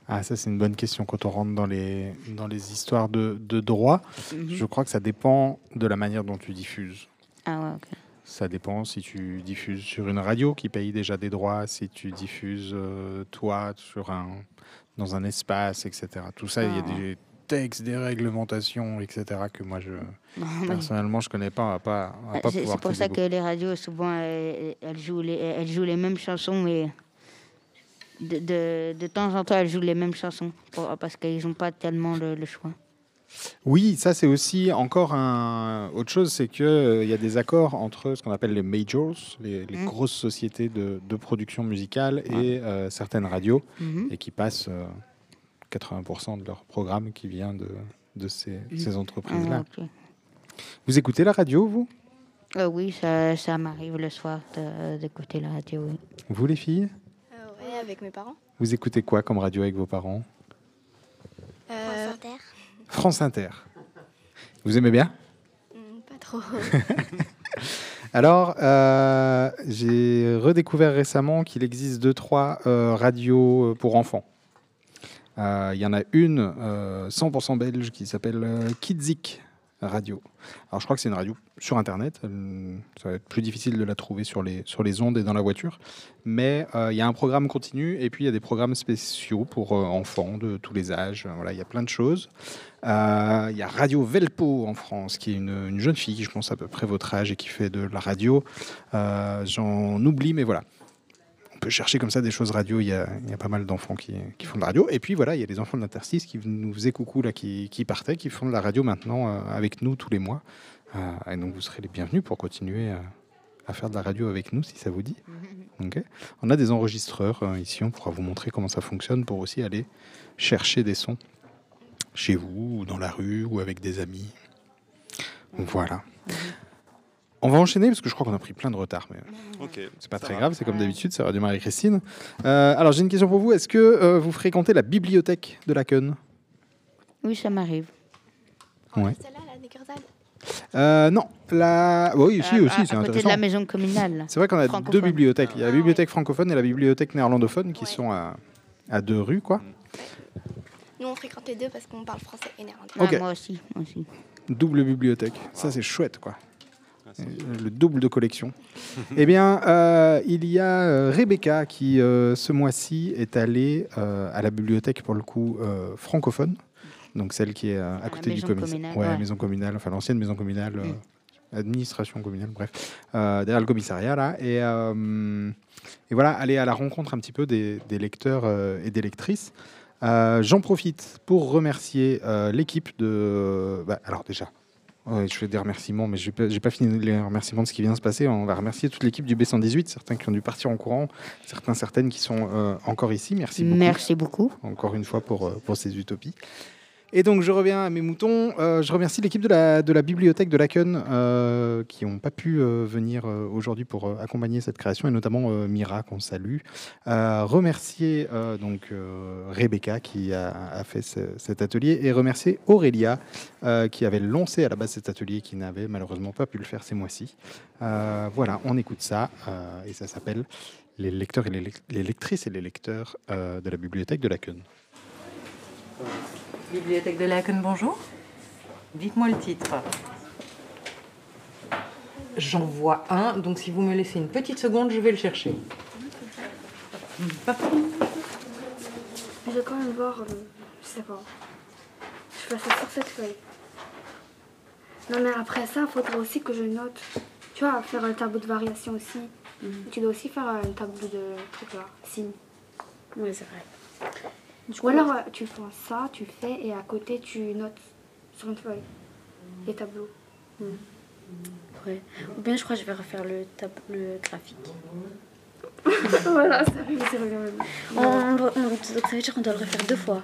Ah, ça c'est une bonne question quand on rentre dans les, dans les histoires de, de droit. Mhm. Je crois que ça dépend de la manière dont tu diffuses. Ah ouais, ok. Ça dépend si tu diffuses sur une radio qui paye déjà des droits, si tu diffuses euh, toi sur un, dans un espace, etc. Tout ça, il y a Ah. des textes, des réglementations, etc. que moi, je, personnellement, je connais pas. On va pas, on va pas C'est c'est pour ça que les radios, souvent, elles, elles jouent, les, elles jouent les mêmes chansons, mais de, de, de temps en temps, elles jouent les mêmes chansons pour- parce qu'ils n'ont pas tellement le, le choix. Oui, ça c'est aussi encore un autre chose, c'est que euh, y a des accords entre ce qu'on appelle les majors, les, les Mm. grosses sociétés de, de production musicale et euh, certaines radios, Mhm. et qui passent euh, 80% de leur programme qui vient de, de ces, ces entreprises-là. Ah. Vous écoutez la radio, vous? Euh, oui, ça, ça m'arrive le soir d'écouter la radio. Oui. Vous les filles? Ouais, avec mes parents. Vous écoutez quoi comme radio avec vos parents? Euh, France Inter. France Inter. Vous aimez bien? Pas trop. Alors, euh, j'ai redécouvert récemment qu'il existe deux, trois euh, radios euh, pour enfants. Euh, Il y en a une euh, 100% belge qui s'appelle euh, Kidzik Radio. Alors, je crois que c'est une radio sur Internet. Ça va être plus difficile de la trouver sur les, sur les ondes et dans la voiture. Mais euh, il y a un programme continu et puis il y a des programmes spéciaux pour euh, enfants de tous les âges. Voilà, il y a plein de choses. Euh, Il y a Radio Velpo en France, qui est une, une jeune fille, qui je pense à peu près votre âge et qui fait de la radio. Euh, J'en oublie, mais voilà. Peut chercher comme ça des choses radio. Il y a, il y a pas mal d'enfants qui, qui font de la radio. Et puis voilà, il y a les enfants de l'interstice qui nous faisaient coucou là, qui, qui partaient, qui font de la radio maintenant euh, avec nous tous les mois. Euh, et donc vous serez les bienvenus pour continuer à, à faire de la radio avec nous si ça vous dit. Ok. On a des enregistreurs euh, ici, on pourra vous montrer comment ça fonctionne pour aussi aller chercher des sons chez vous, ou dans la rue, ou avec des amis. Voilà. On va enchaîner parce que je crois qu'on a pris plein de retard, mais Ok, c'est pas ça très va. grave, c'est comme d'habitude, c'est Radio Marie-Christine. Euh, alors j'ai une question pour vous, est-ce que euh, vous fréquentez la bibliothèque de Laken Oui, ça m'arrive. Ouais. Euh, non, la... oui, si, À- aussi, c'est côté de intéressant. la maison communale. C'est vrai qu'on a deux bibliothèques. Il y a la bibliothèque francophone et la bibliothèque néerlandophone qui sont à, à deux rues, quoi. Nous, on fréquente les deux parce qu'on parle français et néerlandais. Ah, moi aussi, moi aussi. Double bibliothèque. Ça, c'est chouette, quoi. Euh, Le double de collection. eh bien, euh, il y a euh, Rebecca qui, euh, ce mois-ci, est allée euh, à la bibliothèque, pour le coup, euh, francophone. Donc, celle qui est euh, à, la côté du maison commissariat. communale, Ouais, ouais. maison communale, enfin l'ancienne maison communale, euh, Mm. administration communale, bref, euh, derrière le commissariat, là. Et, euh, et voilà, aller à la rencontre un petit peu des, des lecteurs euh, et des lectrices. Euh, J'en profite pour remercier euh, l'équipe de. bah, alors, déjà, ouais, je fais des remerciements, mais je n'ai pas fini les remerciements de ce qui vient de se passer. On va remercier toute l'équipe du B118, certains qui ont dû partir en courant, certains, certaines qui sont euh, encore ici. Merci beaucoup. Merci beaucoup. Encore une fois pour, euh, pour ces utopies. Et donc je reviens à mes moutons. Euh, je remercie l'équipe de la, bibliothèque de Laken euh, qui n'ont pas pu euh, venir euh, aujourd'hui pour accompagner cette création et notamment Mira qu'on salue. Remercier donc Rebecca qui a, fait ce- cet atelier et remercier Aurélia qui avait lancé à la base cet atelier qui n'avait malheureusement pas pu le faire ces mois-ci. Voilà, on écoute ça et ça s'appelle les lecteurs et les, lec- les lectrices et les lecteurs de la bibliothèque de Laken. Bibliothèque de Laken, bonjour. Dites-moi le titre. J'en vois un, donc si vous me laissez une petite seconde, je vais le chercher. Je vais quand même voir, euh, je sais pas. Je fais ça sur cette feuille. Non, mais après ça, il faudra aussi que je note. Tu vois, faire un tableau de variation aussi. Tu dois aussi faire un tableau de truc là, signe. Oui, c'est vrai. Ou alors, euh, tu prends ça, tu le fais et à côté, tu notes sur une feuille les tableaux. Ouais. Ou bien je crois que je vais refaire le tableau graphique. voilà, ça fait c'est vrai. On, on doit- on- donc ça veut dire qu'on doit le refaire deux fois.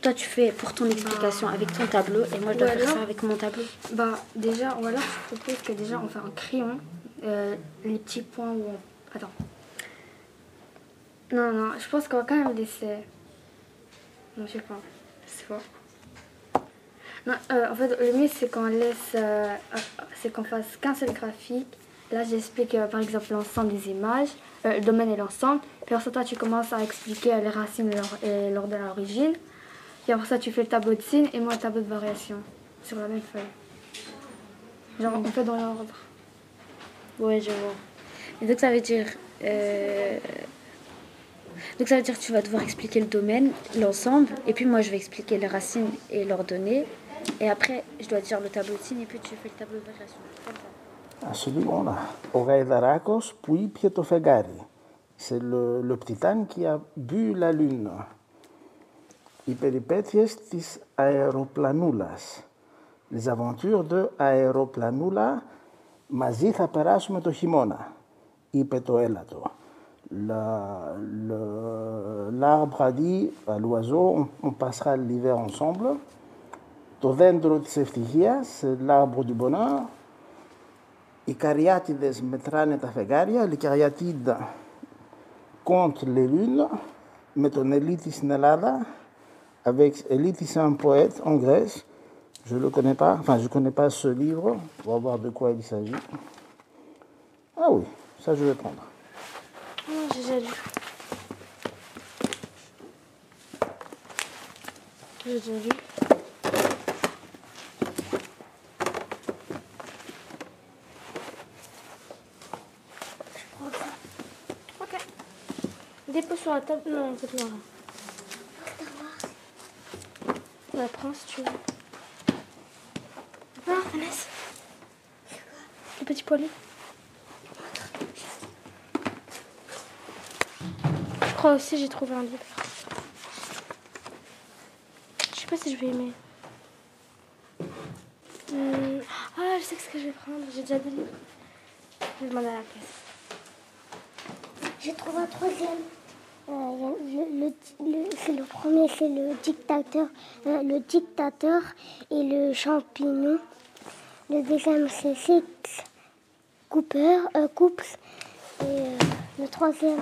Toi, tu fais pour ton explication avec ton tableau et moi, je dois faire ça avec mon tableau. Bah, déjà, ou alors je propose que déjà on fait un crayon, euh, les petits points où on. Attends. Non, non, je pense qu'on va quand même laisser. Non, je sais pas. C'est pas. Non, euh, en fait, le mieux c'est qu'on laisse. euh, euh, c'est qu'on fasse qu'un seul graphique. Là, j'explique par exemple l'ensemble des images, le domaine et l'ensemble. Puis après ça, toi, tu commences à expliquer les racines et l'or- et l'ordre de l'origine. Puis après ça, tu fais le tableau de signes et moi le tableau de variation sur la même feuille. Genre, on fait dans l'ordre. Ouais, je vois. Et donc, ça veut dire. euh, Donc, ça veut dire que tu vas devoir expliquer le domaine, l'ensemble, et puis moi, je vais expliquer les racines et leurs données. Et après, je dois dire le tableau de signe, et puis tu fais le tableau de variation. Comme ça. Ας λοιπόν, ο Γαϊδαράκος που ήπια το φεγγάρι. C'est le, le petit âne qui a bu la lune. Οι περιπέτειες της αεροπλανούλας. Les aventures de αεροπλανούλα μαζί θα περάσουμε το χειμώνα, είπε το έλατο. La- le- L'arbre a dit à l'oiseau, on, on passera l'hiver ensemble. Το δέντρο της ευτυχίας, c'est l'arbre du bonheur. Οι καριάτιδες μετράνε τα φεγγάρια, les caryatides comptent les lunes, με τον Ελίτη στην Ελλάδα, avec Eliti c'est un poète en Grèce, je ne le connais pas, enfin je ne connais pas ce livre, on va voir de quoi il s'agit. Ah oui, ça je vais prendre. Oh, j'ai déjà lu. J'ai déjà lu. Ok. Dépose sur la table. Non, en fait, non. La prends si tu veux. Ah, Vanessa. Le petit poilu. Crois aussi, j'ai trouvé un livre. Je sais pas si je vais aimer. Hmm, Ah, je sais ce que je vais prendre. J'ai déjà des. Je vais demander à la caisse. J'ai trouvé un troisième. Euh, le, c'est le premier, c'est le dictateur, euh, le dictateur et le champignon. Le deuxième, c'est Six Cooper, euh. Et euh, le troisième,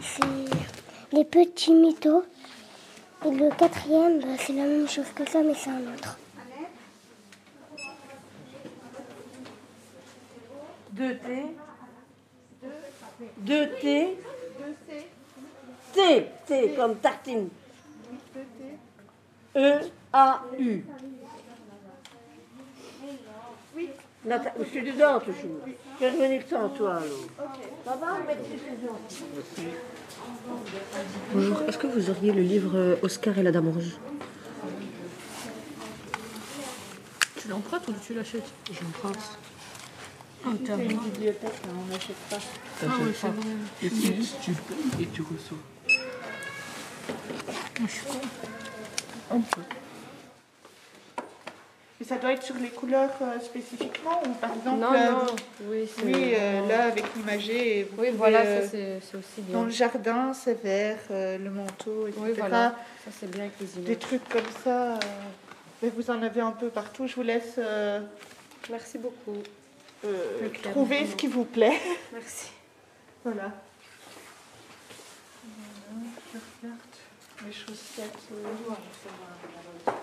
c'est les petits mythos. Et le quatrième, bah, c'est la même chose que ça, mais c'est un autre. Deux T. Deux T. T. T comme tartine. E Nata- Je suis dedans toujours. Je vais revenir sans toi alors. Ça va. Bonjour, est-ce que vous auriez le livre Oscar et la Dame Rouge? Tu l'empruntes ou tu l'achètes? Je l'emprunte. Ah, t'as C'est une bibliothèque, hein, on n'achète pas. Ah oui, c'est vrai. Et tu, tu payes et tu reçois. Je suis con. Un peu. Et ça doit être sur les couleurs euh, spécifiquement ou par exemple Non, euh, non, vous- oui, c'est- oui, euh, là avec l'imagé, Oui, pouvez, voilà, euh, ça c'est c'est aussi bien. dans le jardin c'est vert, euh, le manteau, etc. Oui, voilà, ça c'est bien avec les images. Des trucs comme ça, euh, mais vous en avez un peu partout. Je vous laisse euh, Merci beaucoup. euh, trouver ce qui vous plaît. Merci. Voilà. Voilà, Je regarde les chaussettes. euh, histoire.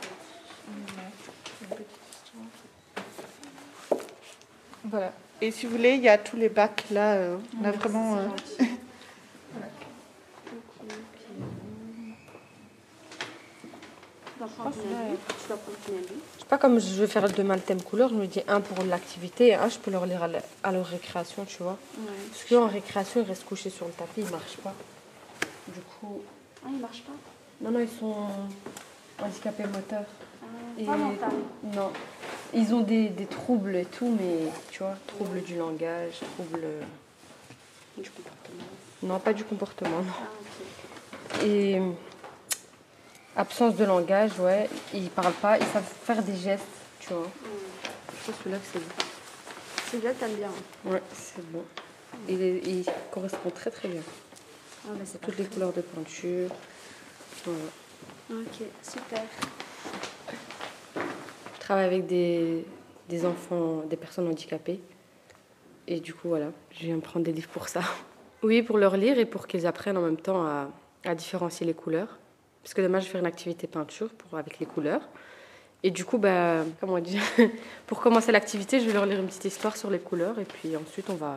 Voilà. Et si vous voulez, il y a tous les bacs là. euh, on a Ouais, vraiment. euh, Je sais pas, comme je vais faire demain le thème couleur, je me dis un pour l'activité et un, je peux leur lire à, la- à leur récréation, tu vois. Parce qu'en récréation, ils restent couchés sur le tapis, ils marchent pas. Du coup. Ah, il marche pas? Non, non, ils sont handicapés moteurs. Pas mental. Non. Ils ont des, des troubles et tout, mais tu vois, troubles du langage, troubles. Du comportement. Non, pas du comportement, non. Ah, ok. Et euh, absence de langage, ouais. Ils parlent pas, ils savent faire des gestes, tu vois. Je pense que là, c'est bon. C'est bien, t'aimes bien. Ouais, c'est bon. Il, est- il correspond très très bien. Ah, bah, c'est Toutes les couleurs de peinture. Voilà. Ok, super. Je travaille avec des, des enfants, des personnes handicapées. Et du coup, voilà, je viens prendre des livres pour ça. Oui, pour leur lire et pour qu'ils apprennent en même temps à, à différencier les couleurs. Parce que demain, je vais faire une activité peinture pour, avec les couleurs. Et du coup, bah, comment dire, pour commencer l'activité, je vais leur lire une petite histoire sur les couleurs. Et puis ensuite, on va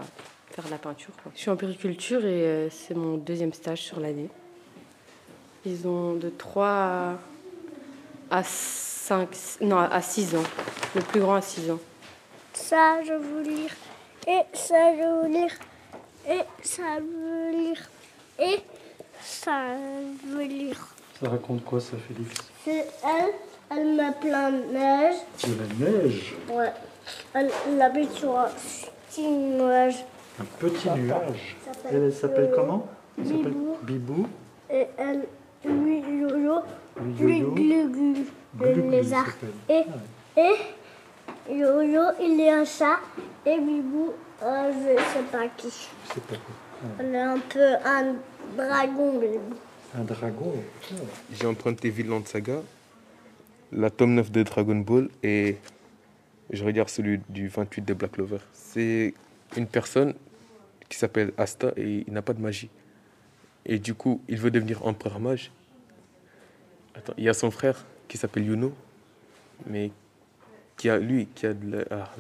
faire la peinture. quoi. Je suis en périculture et euh, c'est mon deuxième stage sur l'année. Ils ont de 3 à 5, non, à 6 ans. Le plus grand à 6 ans. Ça, je veux lire. Et ça, je veux lire. Et ça, je veux lire. Et ça, je veux lire. Ça raconte quoi ça, Félix? C'est elle, elle met plein de neige. De la neige? Ouais. Elle, elle habite sur un petit nuage. Un petit nuage? Elle, elle s'appelle comment? Elle s'appelle Bibou. Bibou? Et elle, lui, Yoyo, Lui. Glu-Glu, le lézard. il Et, s'appelle. et Yoyo, il est un chat. Et Bibou, euh, je sais pas qui. C'est pas quoi. Ouais. Elle est un peu un dragon, Bibou. Un dragon. J'ai emprunté Vinland Saga, la tome 9 de Dragon Ball et je regarde celui du 28 de Black Clover. C'est une personne qui s'appelle Asta et il n'a pas de magie. Et du coup, il veut devenir empereur mage. Attends, il y a son frère qui s'appelle Yuno, mais qui a lui qui a de la- ah,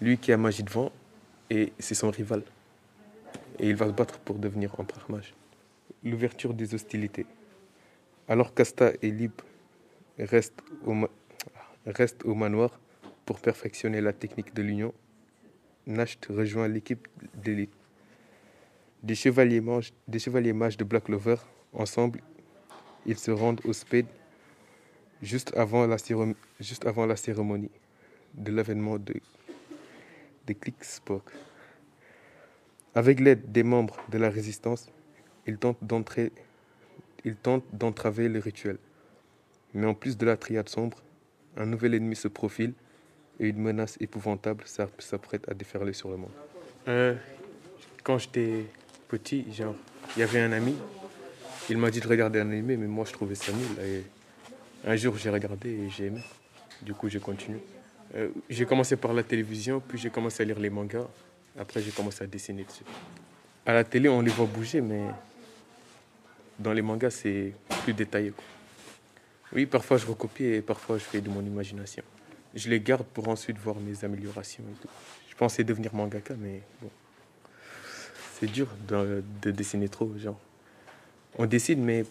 lui qui a magie de vent et c'est son rival. Et il va se battre pour devenir empereur mage. L'ouverture des hostilités. Alors qu'Asta et Lib restent au, au manoir pour perfectionner la technique de l'union, Nasht rejoint l'équipe d'élite. Des chevaliers, mages, des chevaliers mages de Black Clover, ensemble, ils se rendent au Spade juste avant la, juste avant la cérémonie de l'avènement de, de Clicksburg. Avec l'aide des membres de la résistance, il tente d'entrer, il tente d'entraver les rituels. Mais en plus de la triade sombre, un nouvel ennemi se profile et une menace épouvantable s'a- s'apprête à déferler sur le monde. Euh, quand j'étais petit, il y avait un ami, il m'a dit de regarder un animé, mais moi je trouvais ça nul. Un jour j'ai regardé et j'ai aimé. Du coup j'ai continué. Euh, j'ai commencé par la télévision, puis j'ai commencé à lire les mangas. Après j'ai commencé à dessiner dessus. À la télé on les voit bouger, mais dans les mangas c'est plus détaillé. Oui, parfois je recopie et parfois je fais de mon imagination. Je les garde pour ensuite voir mes améliorations et tout. Je pensais devenir mangaka, mais bon. C'est dur de, de dessiner trop, genre. On dessine, mais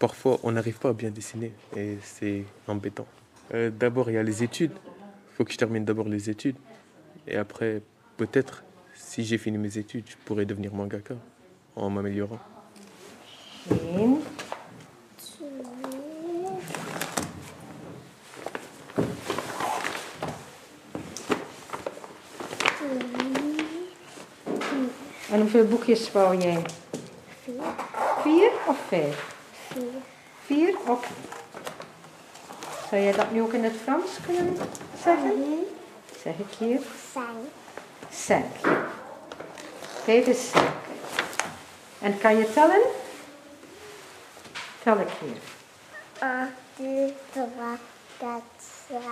parfois on n'arrive pas à bien dessiner et c'est embêtant. Euh, d'abord, il y a les études. Il faut que je termine d'abord les études. Et après, peut-être, si j'ai fini mes études, je pourrais devenir mangaka en m'améliorant. En hoeveel boekjes wou jij? Vier. Vier of vijf? Zou jij dat nu ook in het Frans kunnen zeggen? Zeg ik hier. Cinq. Cinq. Vijf is cinq. En kan je tellen? Tel ik hier. Trois, quatre, cinq.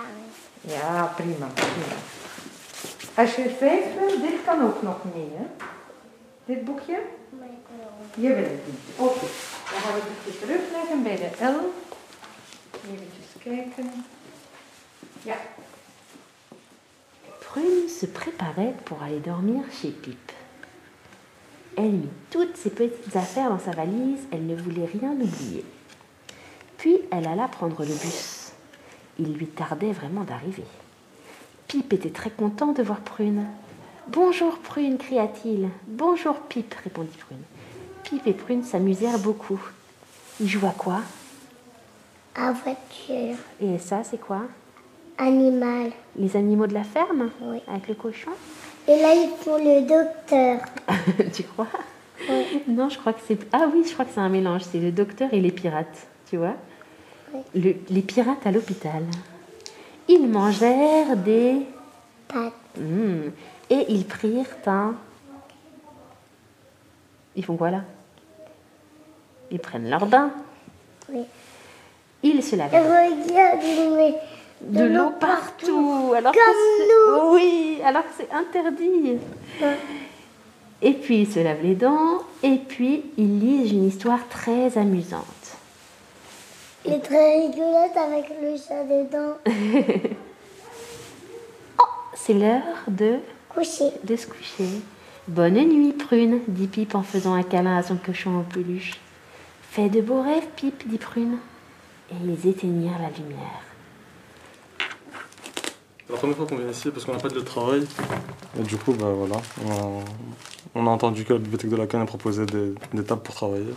Ja, prima, prima. Als je vijf wil, dit kan ook nog mee, hè? Dit boekje? Je. Prune se préparait pour aller dormir chez Pip. Elle mit toutes ses petites affaires dans sa valise, elle ne voulait rien oublier. Puis elle alla prendre le bus. Il lui tardait vraiment d'arriver. Pip était très content de voir Prune. Bonjour Prune, cria-t-il. Bonjour Pip, répondit Prune. Pip et Prune s'amusèrent beaucoup. Ils jouent à quoi? À voiture. Et ça, c'est quoi? Animal. Les animaux de la ferme? Oui. Avec le cochon? Et là, ils font le docteur. tu crois? Non, je crois que c'est. Ah oui, je crois que c'est un mélange. C'est le docteur et les pirates, tu vois? Le- Les pirates à l'hôpital. Ils mangèrent des. Pâtes. Hmm. Et ils prirent un. Ils font quoi là? Ils prennent leur bain. Oui. Ils se lavent. Et regarde, met De l'eau partout. Alors que Comme c'est- Oui, alors que c'est interdit. Et puis ils se lavent les dents et puis ils lisent une histoire très amusante. Il est très rigolote avec le chat dedans. C'est l'heure de coucher. De se coucher. Bonne nuit, Prune, dit Pip en faisant un câlin à son cochon en peluche. Fais de beaux rêves, Pip, dit Prune. Et ils éteignirent la lumière. C'est la première fois qu'on vient ici parce qu'on n'a pas de lieu de travail. Et du coup, bah voilà, on, on a entendu que la bibliothèque de la Cannes proposait des, des tables pour travailler.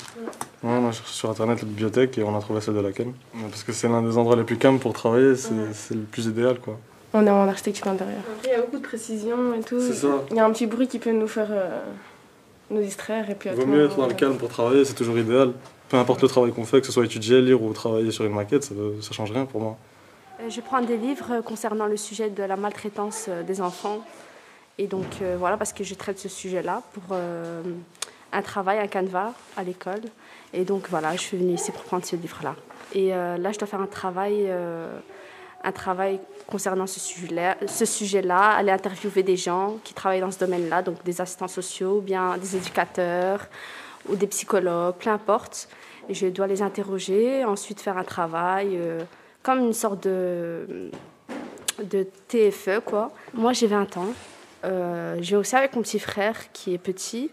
Ouais, on a cherché sur internet la bibliothèque et on a trouvé celle de la Cannes. Parce que c'est l'un des endroits les plus calmes pour travailler, c'est c'est le plus idéal quoi. On est en architecture intérieure. Après, il y a beaucoup de précision et tout. C'est ça. Il y a un petit bruit qui peut nous faire euh, nous distraire. Et puis Il vaut mieux être dans on- le calme pour travailler, c'est toujours idéal. Peu importe le travail qu'on fait, que ce soit étudier, lire ou travailler sur une maquette, ça, ça change rien pour moi. Euh, Je prends des livres concernant le sujet de la maltraitance euh, des enfants. Et donc euh, voilà, parce que je traite ce sujet-là pour euh, un travail, un canevas à l'école. Et donc voilà, je suis venue ici pour prendre ce livre-là. Et euh, là, je dois faire un travail, euh, un travail concernant ce sujet-là, aller interviewer des gens qui travaillent dans ce domaine-là, donc des assistants sociaux, bien des éducateurs ou des psychologues, peu importe. Je dois les interroger, ensuite faire un travail, euh, comme une sorte de, de TFE, quoi. Moi, j'ai 20 ans. Euh, je vais aussi avec mon petit frère qui est petit,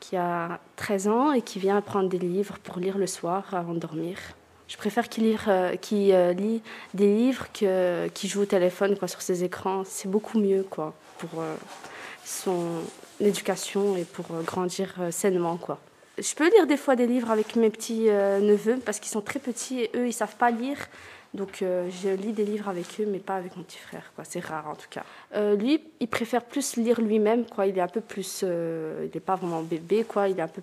qui a 13 ans et qui vient prendre des livres pour lire le soir avant de dormir. Je préfère euh, qu'il, euh, lit des livres que, qu'il joue au téléphone quoi, sur ses écrans. C'est beaucoup mieux quoi, pour euh, son éducation et pour euh, grandir sainement. Quoi. Je peux lire des fois des livres avec mes petits neveux parce qu'ils sont très petits et eux, ils savent pas lire. Donc je lis des livres avec eux, mais pas avec mon petit frère. Quoi. C'est rare en tout cas. Lui, il préfère plus lire lui-même. Quoi. Il est un peu plus... il n'est pas vraiment bébé. Quoi. Il, est un peu,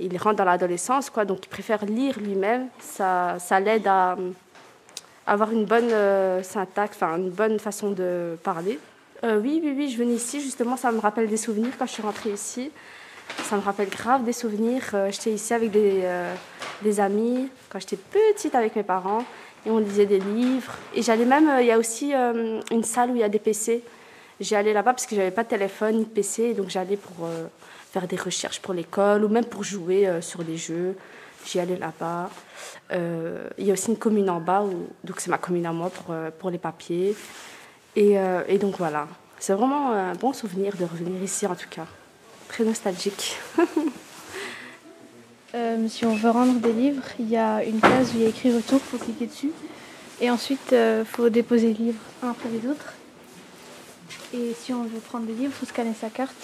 il rentre dans l'adolescence, quoi, donc il préfère lire lui-même. Ça, ça l'aide à euh, avoir une bonne euh, syntaxe, enfin une bonne façon de parler. Euh, oui, oui, oui, je venais ici, justement, ça me rappelle des souvenirs quand je suis rentrée ici. Ça me rappelle grave des souvenirs. J'étais ici avec des, des amis, quand j'étais petite avec mes parents, et on lisait des livres. Et j'allais même, il y a aussi une salle où il y a des PC. J'y allais là-bas parce que j'avais pas de téléphone ni de PC, donc j'allais pour faire des recherches pour l'école ou même pour jouer euh, sur des jeux. J'y allais là-bas. Euh, il y a aussi une commune en bas, où, donc c'est ma commune à moi pour, euh, pour les papiers. Et, et donc voilà, c'est vraiment un bon souvenir de revenir ici en tout cas. Très nostalgique. Si on veut rendre des livres, il y a une case où il y a écrit retour, il faut cliquer dessus. Et ensuite, il faut déposer les livres un après les autres. Et si on veut prendre des livres, il faut scanner sa carte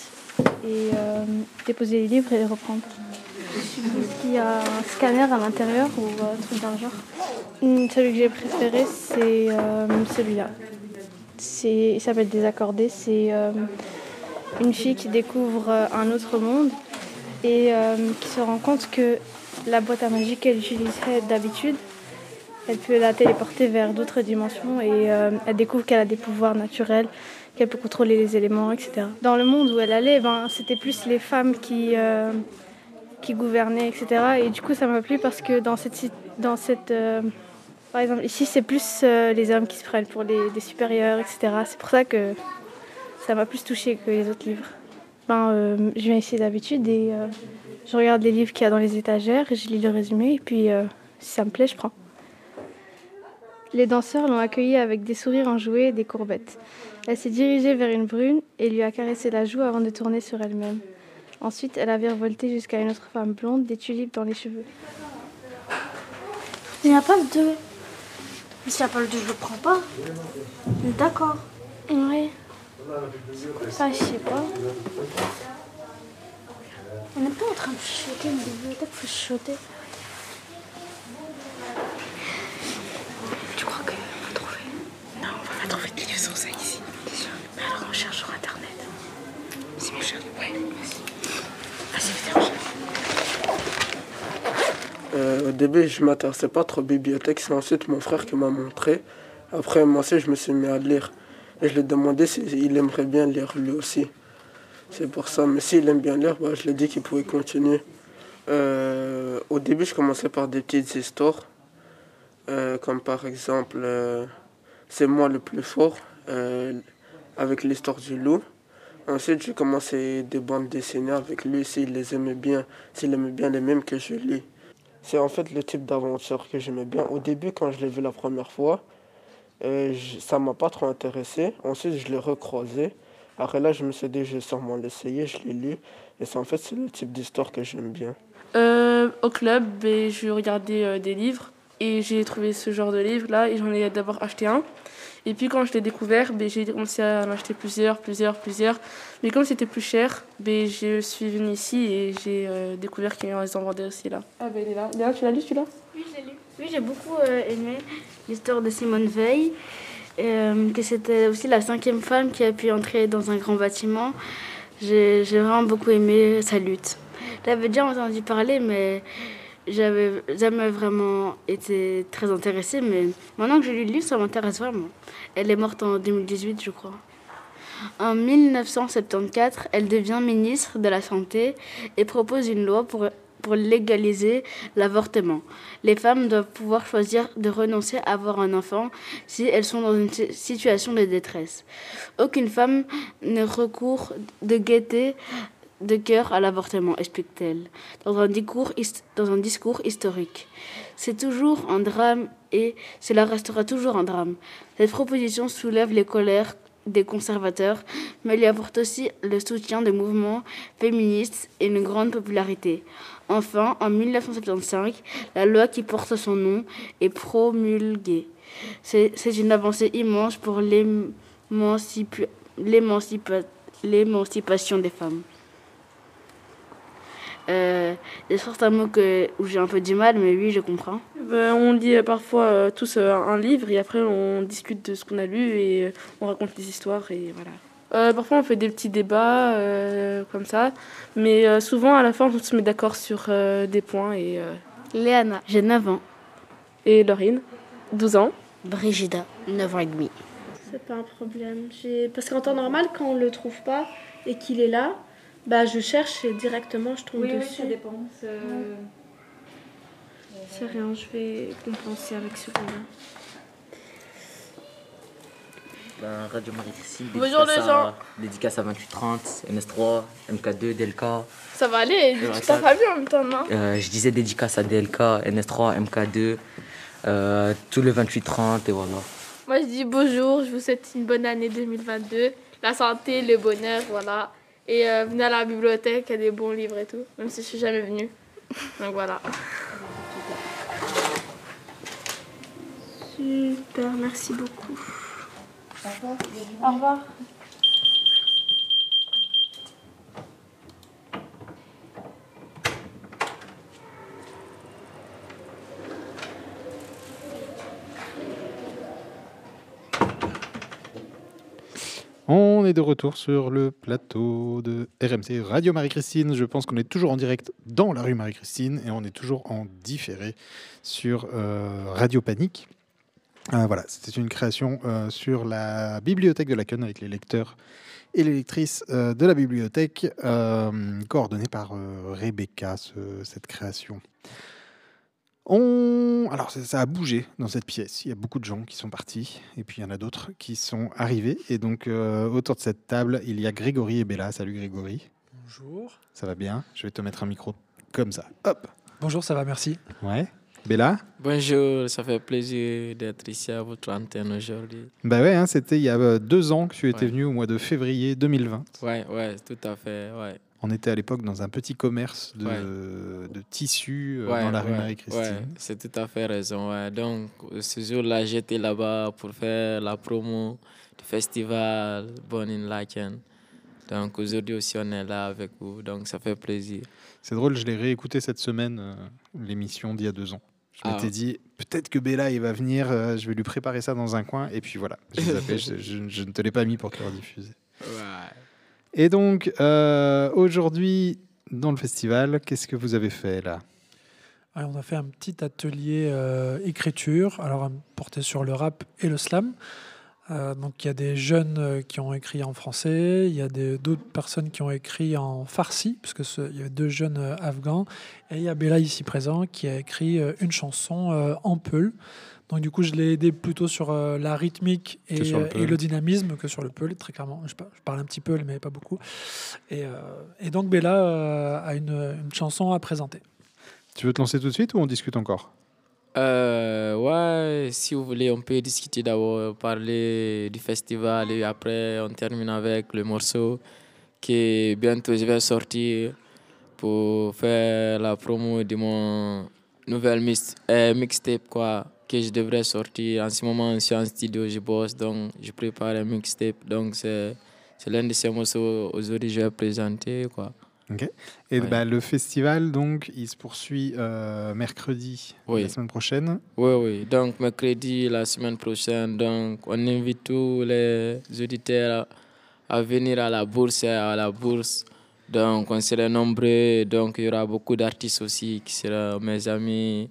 et euh, déposer les livres et les reprendre. Est-ce qu'il y a un scanner à l'intérieur ou un truc dans le genre? Hmm, Celui que j'ai préféré, c'est euh, celui-là. Il s'appelle Désaccordé. C'est euh, une fille qui découvre un autre monde et qui se rend compte que la boîte à magique qu'elle utiliserait d'habitude, elle peut la téléporter vers d'autres dimensions et elle découvre qu'elle a des pouvoirs naturels, qu'elle peut contrôler les éléments, etc. Dans le monde où elle allait, ben, c'était plus les femmes qui, euh, qui gouvernaient, etc. Et du coup, ça m'a plu parce que dans cette... Dans cette euh, par exemple, ici, c'est plus euh, les hommes qui se prennent pour les, des supérieurs, etc. C'est pour ça que ça m'a plus touché que les autres livres. Ben, je viens ici d'habitude et je regarde les livres qu'il y a dans les étagères, je lis le résumé et puis si ça me plaît, je prends. Les danseurs l'ont accueillie avec des sourires enjoués et des courbettes. Elle s'est dirigée vers une brune et lui a caressé la joue avant de tourner sur elle-même. Ensuite, elle a virevolté jusqu'à une autre femme blonde, des tulipes dans les cheveux. Il n'y a pas le 2. Mais s'il n'y a pas le 2, je le prends pas. D'accord. Oui. Ça, je sais pas. On n'est pas en train de chuchoter une bibliothèque, faut chuchoter. Tu crois qu'on va trouver Non, on va pas ça alors on cherche sur internet. Si on cherche, ouais, vas-y. Vas-y. Euh, au début, je m'intéressais pas trop aux bibliothèques. C'est ensuite mon frère qui m'a montré. Après, moi aussi, je me suis mis à lire. Et je lui ai demandé s'il aimerait bien lire lui aussi. C'est pour ça. Mais s'il aime bien lire, bah, je lui ai dit qu'il pouvait continuer. Euh, au début, je commençais par des petites histoires. Euh, comme par exemple, C'est moi le plus fort, euh, avec l'histoire du loup. Ensuite, j'ai commencé des bandes dessinées avec lui, s'il les aimait bien, s'il aimait bien les mêmes que je lis. C'est en fait le type d'aventure que j'aimais bien. Au début, quand je l'ai vu la première fois, euh, je- ça m'a pas trop intéressé. Ensuite, je l'ai recroisé. Après là, je me suis dit, je vais sûrement l'essayer, je l'ai lu. Et c'est en fait, le type d'histoire que j'aime bien. Euh, au club, ben, je regardais euh, des livres et j'ai trouvé ce genre de livre là et j'en ai d'abord acheté un. Et puis quand je l'ai découvert, ben, j'ai commencé à en acheter plusieurs, plusieurs, plusieurs. Mais comme c'était plus cher, ben, je suis venue ici et j'ai euh, découvert qu'ils en vendaient aussi là. Ah ben il est là. Léa, tu l'as lu celui-là? Oui, j'ai lu. Oui, j'ai beaucoup euh, aimé l'histoire de Simone Veil, euh, que c'était aussi la cinquième femme qui a pu entrer dans un grand bâtiment. J'ai j'ai vraiment beaucoup aimé sa lutte. J'avais déjà entendu parler, mais j'avais jamais vraiment été très intéressée. Mais maintenant que j'ai lu le livre, ça m'intéresse vraiment. Elle est morte en 2018, je crois. En 1974, elle devient ministre de la Santé et propose une loi pour, pour légaliser l'avortement. Les femmes doivent pouvoir choisir de renoncer à avoir un enfant si elles sont dans une si- situation de détresse. Aucune femme ne recourt de gaieté de cœur à l'avortement, explique-t-elle, dans, dans un discours historique. C'est toujours un drame et cela restera toujours un drame. Cette proposition soulève les colères des conservateurs, mais elle y apporte aussi le soutien des mouvements féministes et une grande popularité. Enfin, en 1975, la loi qui porte son nom est promulguée. C'est une avancée immense pour l'émancipa- l'émancipa- l'émancipation des femmes. Euh, il y a certains mots que, où j'ai un peu du mal, mais oui, je comprends. Ben, on lit parfois euh, tous euh, un livre et après on discute de ce qu'on a lu et euh, on raconte des histoires et voilà. Euh, parfois, on fait des petits débats euh, comme ça. Mais euh, souvent, à la fin, on se met d'accord sur euh, des points. Et, euh, Léana, j'ai 9 ans. et Laurine, 12 ans. Brigida, 9 ans et demi. C'est pas un problème. J'ai- Parce qu'en temps normal, quand on le trouve pas et qu'il est là, bah je cherche et directement je tombe Oui, oui, dessus. ça dépend. C'est- rien, je vais compenser avec celui-là. Ben, Radio Bonjour, dédicace les à- gens. Dédicace à 2830, NS3, MK2, DLK. Ça va aller, tu pas vu en même temps, non? Euh, je disais dédicace à DLK, NS3, MK2, euh, tous les 2830 et voilà. Moi, je dis bonjour, je vous souhaite une bonne année 2022. La santé, le bonheur, voilà. Et euh, venez à la bibliothèque, il y a des bons livres et tout, même si je suis jamais venue. Donc voilà. Super, merci beaucoup. Au revoir. On est de retour sur le plateau de RMC Radio Marie-Christine. Je pense qu'on est toujours en direct dans la rue Marie-Christine et on est toujours en différé sur euh, Radio Panique. Euh, voilà, c'était une création euh, sur la bibliothèque de la avec les lecteurs et les lectrices de la bibliothèque, coordonnée par Rebecca, ce- cette création. On... Alors, ça, ça a bougé dans cette pièce. Il y a beaucoup de gens qui sont partis, et puis il y en a d'autres qui sont arrivés. Et donc, euh, autour de cette table, il y a Grégory et Bella. Salut Grégory. Bonjour. Ça va bien? Je vais te mettre un micro comme ça. Hop Bonjour, ça va, merci. Ouais. Bella? Bonjour, ça fait plaisir d'être ici à votre antenne aujourd'hui. Bah ouais, hein, c'était il y a euh, deux ans que tu étais venu au mois de février 2020. Ouais, ouais, tout à fait, ouais. On était à l'époque dans un petit commerce de, Ouais. de tissus euh, Ouais, dans la rue ouais, Marie-Christine. C'est tout à fait raison. Donc, ce jour-là, j'étais là-bas pour faire la promo du festival Born in Laken. Donc, aujourd'hui aussi, on est là avec vous. Donc, ça fait plaisir. C'est drôle, je l'ai réécouté cette semaine, euh, l'émission d'il y a deux ans. Je Ah. m'étais dit, peut-être que Bella, il va venir, euh, je vais lui préparer ça dans un coin. Et puis voilà, j'ai zappé, je, je- je ne te l'ai pas mis pour te le rediffuser. Ouais. Et donc, euh, aujourd'hui, dans le festival, qu'est-ce que vous avez fait là? On a fait un petit atelier euh, écriture, alors euh, porté sur le rap et le slam. Donc il y a des jeunes qui ont écrit en français, il y a d'autres personnes qui ont écrit en farsi, puisque il y avait deux jeunes afghans, et il y a Bella ici présent qui a écrit une chanson en peul. Donc du coup je l'ai aidé plutôt sur euh, la rythmique et, le euh, et le dynamisme que sur le peul, très clairement. Je, par- je parle un petit peu, mais pas beaucoup. Et, euh, et donc Bella euh, a une, une chanson à présenter. Tu veux te lancer tout de suite ou on discute encore? Euh, ouais, si vous voulez, on peut discuter d'abord, parler du festival et après on termine avec le morceau qui bientôt je vais sortir pour faire la promo de mon nouvel mix, euh, mixtape quoi que je devrais sortir. En ce moment, je suis en studio, je bosse donc je prépare un mixtape donc c'est c'est l'un de ces morceaux aujourd'hui je vais présenter quoi. Ok. Et Ouais. bah, le festival, donc, il se poursuit euh, mercredi Oui. la semaine prochaine. Oui, oui. Donc, mercredi, la semaine prochaine, donc, on invite tous les auditeurs à, à venir à la bourse, à la bourse. Donc, on sera nombreux. Donc, il y aura beaucoup d'artistes aussi qui seront mes amis.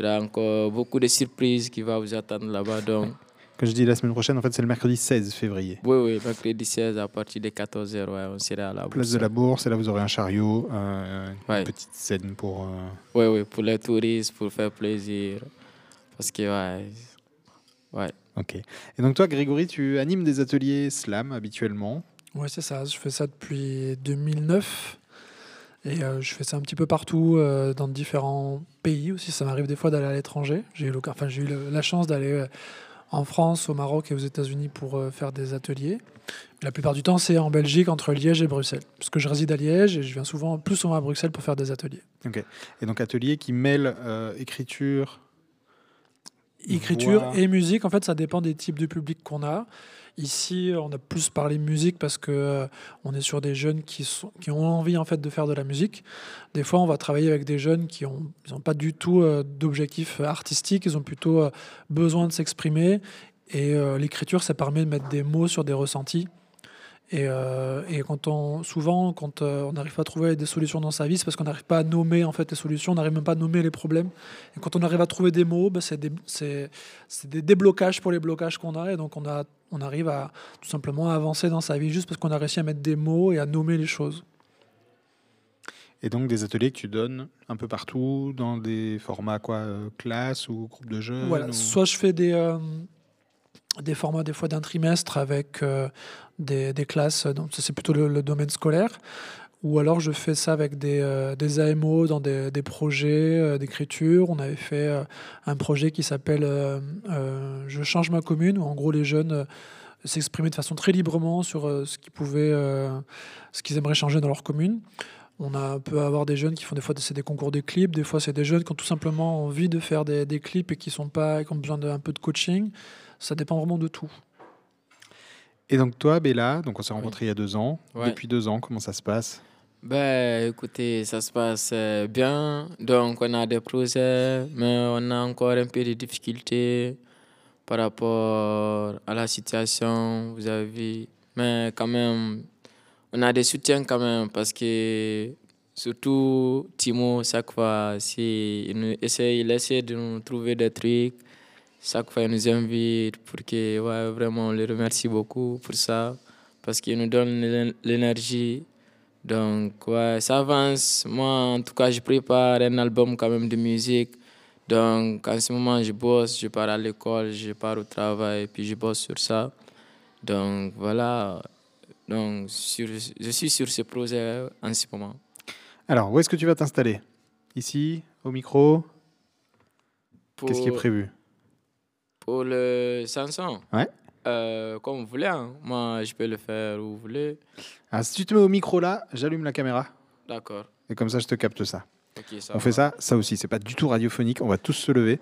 Il y aura encore beaucoup de surprises qui vont vous attendre là-bas. Donc, Quand je dis la semaine prochaine, en fait, c'est le mercredi 16 février. oui, oui, mercredi 16 à partir de 14h, ouais, on sera à la bourse. Place de la Bourse, et là, vous aurez un chariot, euh, une Ouais. petite scène pour. euh, Oui, oui, pour les touristes, pour faire plaisir. Parce que, ouais. Ouais. Ok. Et donc, toi, Grégory, tu animes des ateliers slam habituellement. Ouais, c'est ça. Je fais ça depuis 2009. Et euh, je fais ça un petit peu partout, euh, dans différents pays aussi. Ça m'arrive des fois d'aller à l'étranger. J'ai eu, enfin, j'ai eu le- la chance d'aller euh, en France, au Maroc et aux États-Unis pour euh, faire des ateliers. La plupart du temps, c'est en Belgique, entre Liège et Bruxelles. Parce que je réside à Liège et je viens souvent, plus souvent à Bruxelles pour faire des ateliers. Ok. Et donc, atelier qui mêle écriture. écriture et musique. En fait, ça dépend des types de public qu'on a. Ici, on a plus parlé musique parce que euh, on est sur des jeunes qui, ont envie en fait de faire de la musique. Des fois, on va travailler avec des jeunes qui ont, ils ont pas du tout euh, d'objectif artistique. Ils ont plutôt euh, besoin de s'exprimer. Et euh, l'écriture, ça permet de mettre des mots sur des ressentis. Et, quand on, souvent, quand on n'arrive pas à trouver des solutions dans sa vie, c'est parce qu'on n'arrive pas à nommer en fait les solutions, on n'arrive même pas à nommer les problèmes. Et quand on arrive à trouver des mots, ben, c'est des, des déblocages pour les blocages qu'on a. Et donc on, a, on arrive à tout simplement à avancer dans sa vie juste parce qu'on a réussi à mettre des mots et à nommer les choses. Et donc des ateliers que tu donnes un peu partout, dans des formats quoi, euh, classe ou groupe de jeunes Voilà, ou- soit je fais des, euh, des formats des fois d'un trimestre avec euh, des, des classes, donc c'est plutôt le, le domaine scolaire, ou alors je fais ça avec des, euh, des AMO dans des, des projets euh, d'écriture. On avait fait euh, un projet qui s'appelle euh, euh, Je change ma commune, où en gros les jeunes euh, s'exprimaient de façon très librement sur euh, ce qu'ils pouvaient, euh, ce qu'ils aimeraient changer dans leur commune. On a, peut avoir des jeunes qui font des fois c'est des concours de clips, des fois c'est des jeunes qui ont tout simplement envie de faire des, des clips et qui sont pas, qui ont besoin d'un peu de coaching. Ça dépend vraiment de tout. Et donc toi, Bella, donc on s'est rencontrés il y a deux ans. Ouais. Depuis deux ans, comment ça se passe? Ben, écoutez, ça se passe euh, bien. Donc, on a des projets, mais on a encore un peu de difficultés par rapport à la situation, vous avez vu. Mais quand même, on a des soutiens quand même parce que surtout Timo, chaque fois, si il, nous essaie, il essaie de nous trouver des trucs. Chaque fois, il nous invite pour que, ouais, vraiment, on le remercie beaucoup pour ça parce qu'il nous donne l'é- l'énergie. Donc, ouais, ça avance. Moi, en tout cas, je prépare un album quand même de musique. Donc, en ce moment, je bosse, je pars à l'école, je pars au travail, puis je bosse sur ça. Donc, voilà. Donc, sur, je suis sur ce projet en ce moment. Alors, où est-ce que tu vas t'installer? Ici, au micro? Qu'est-ce qui est prévu? Pour le chanson Ouais. Euh, Comme vous voulez. hein. Moi, je peux le faire où vous voulez. Ah, Si tu te mets au micro là, j'allume la caméra. D'accord. Et comme ça, je te capte ça. Ok, ça on va. fait ça, ça aussi, c'est pas du tout radiophonique. On va tous se lever.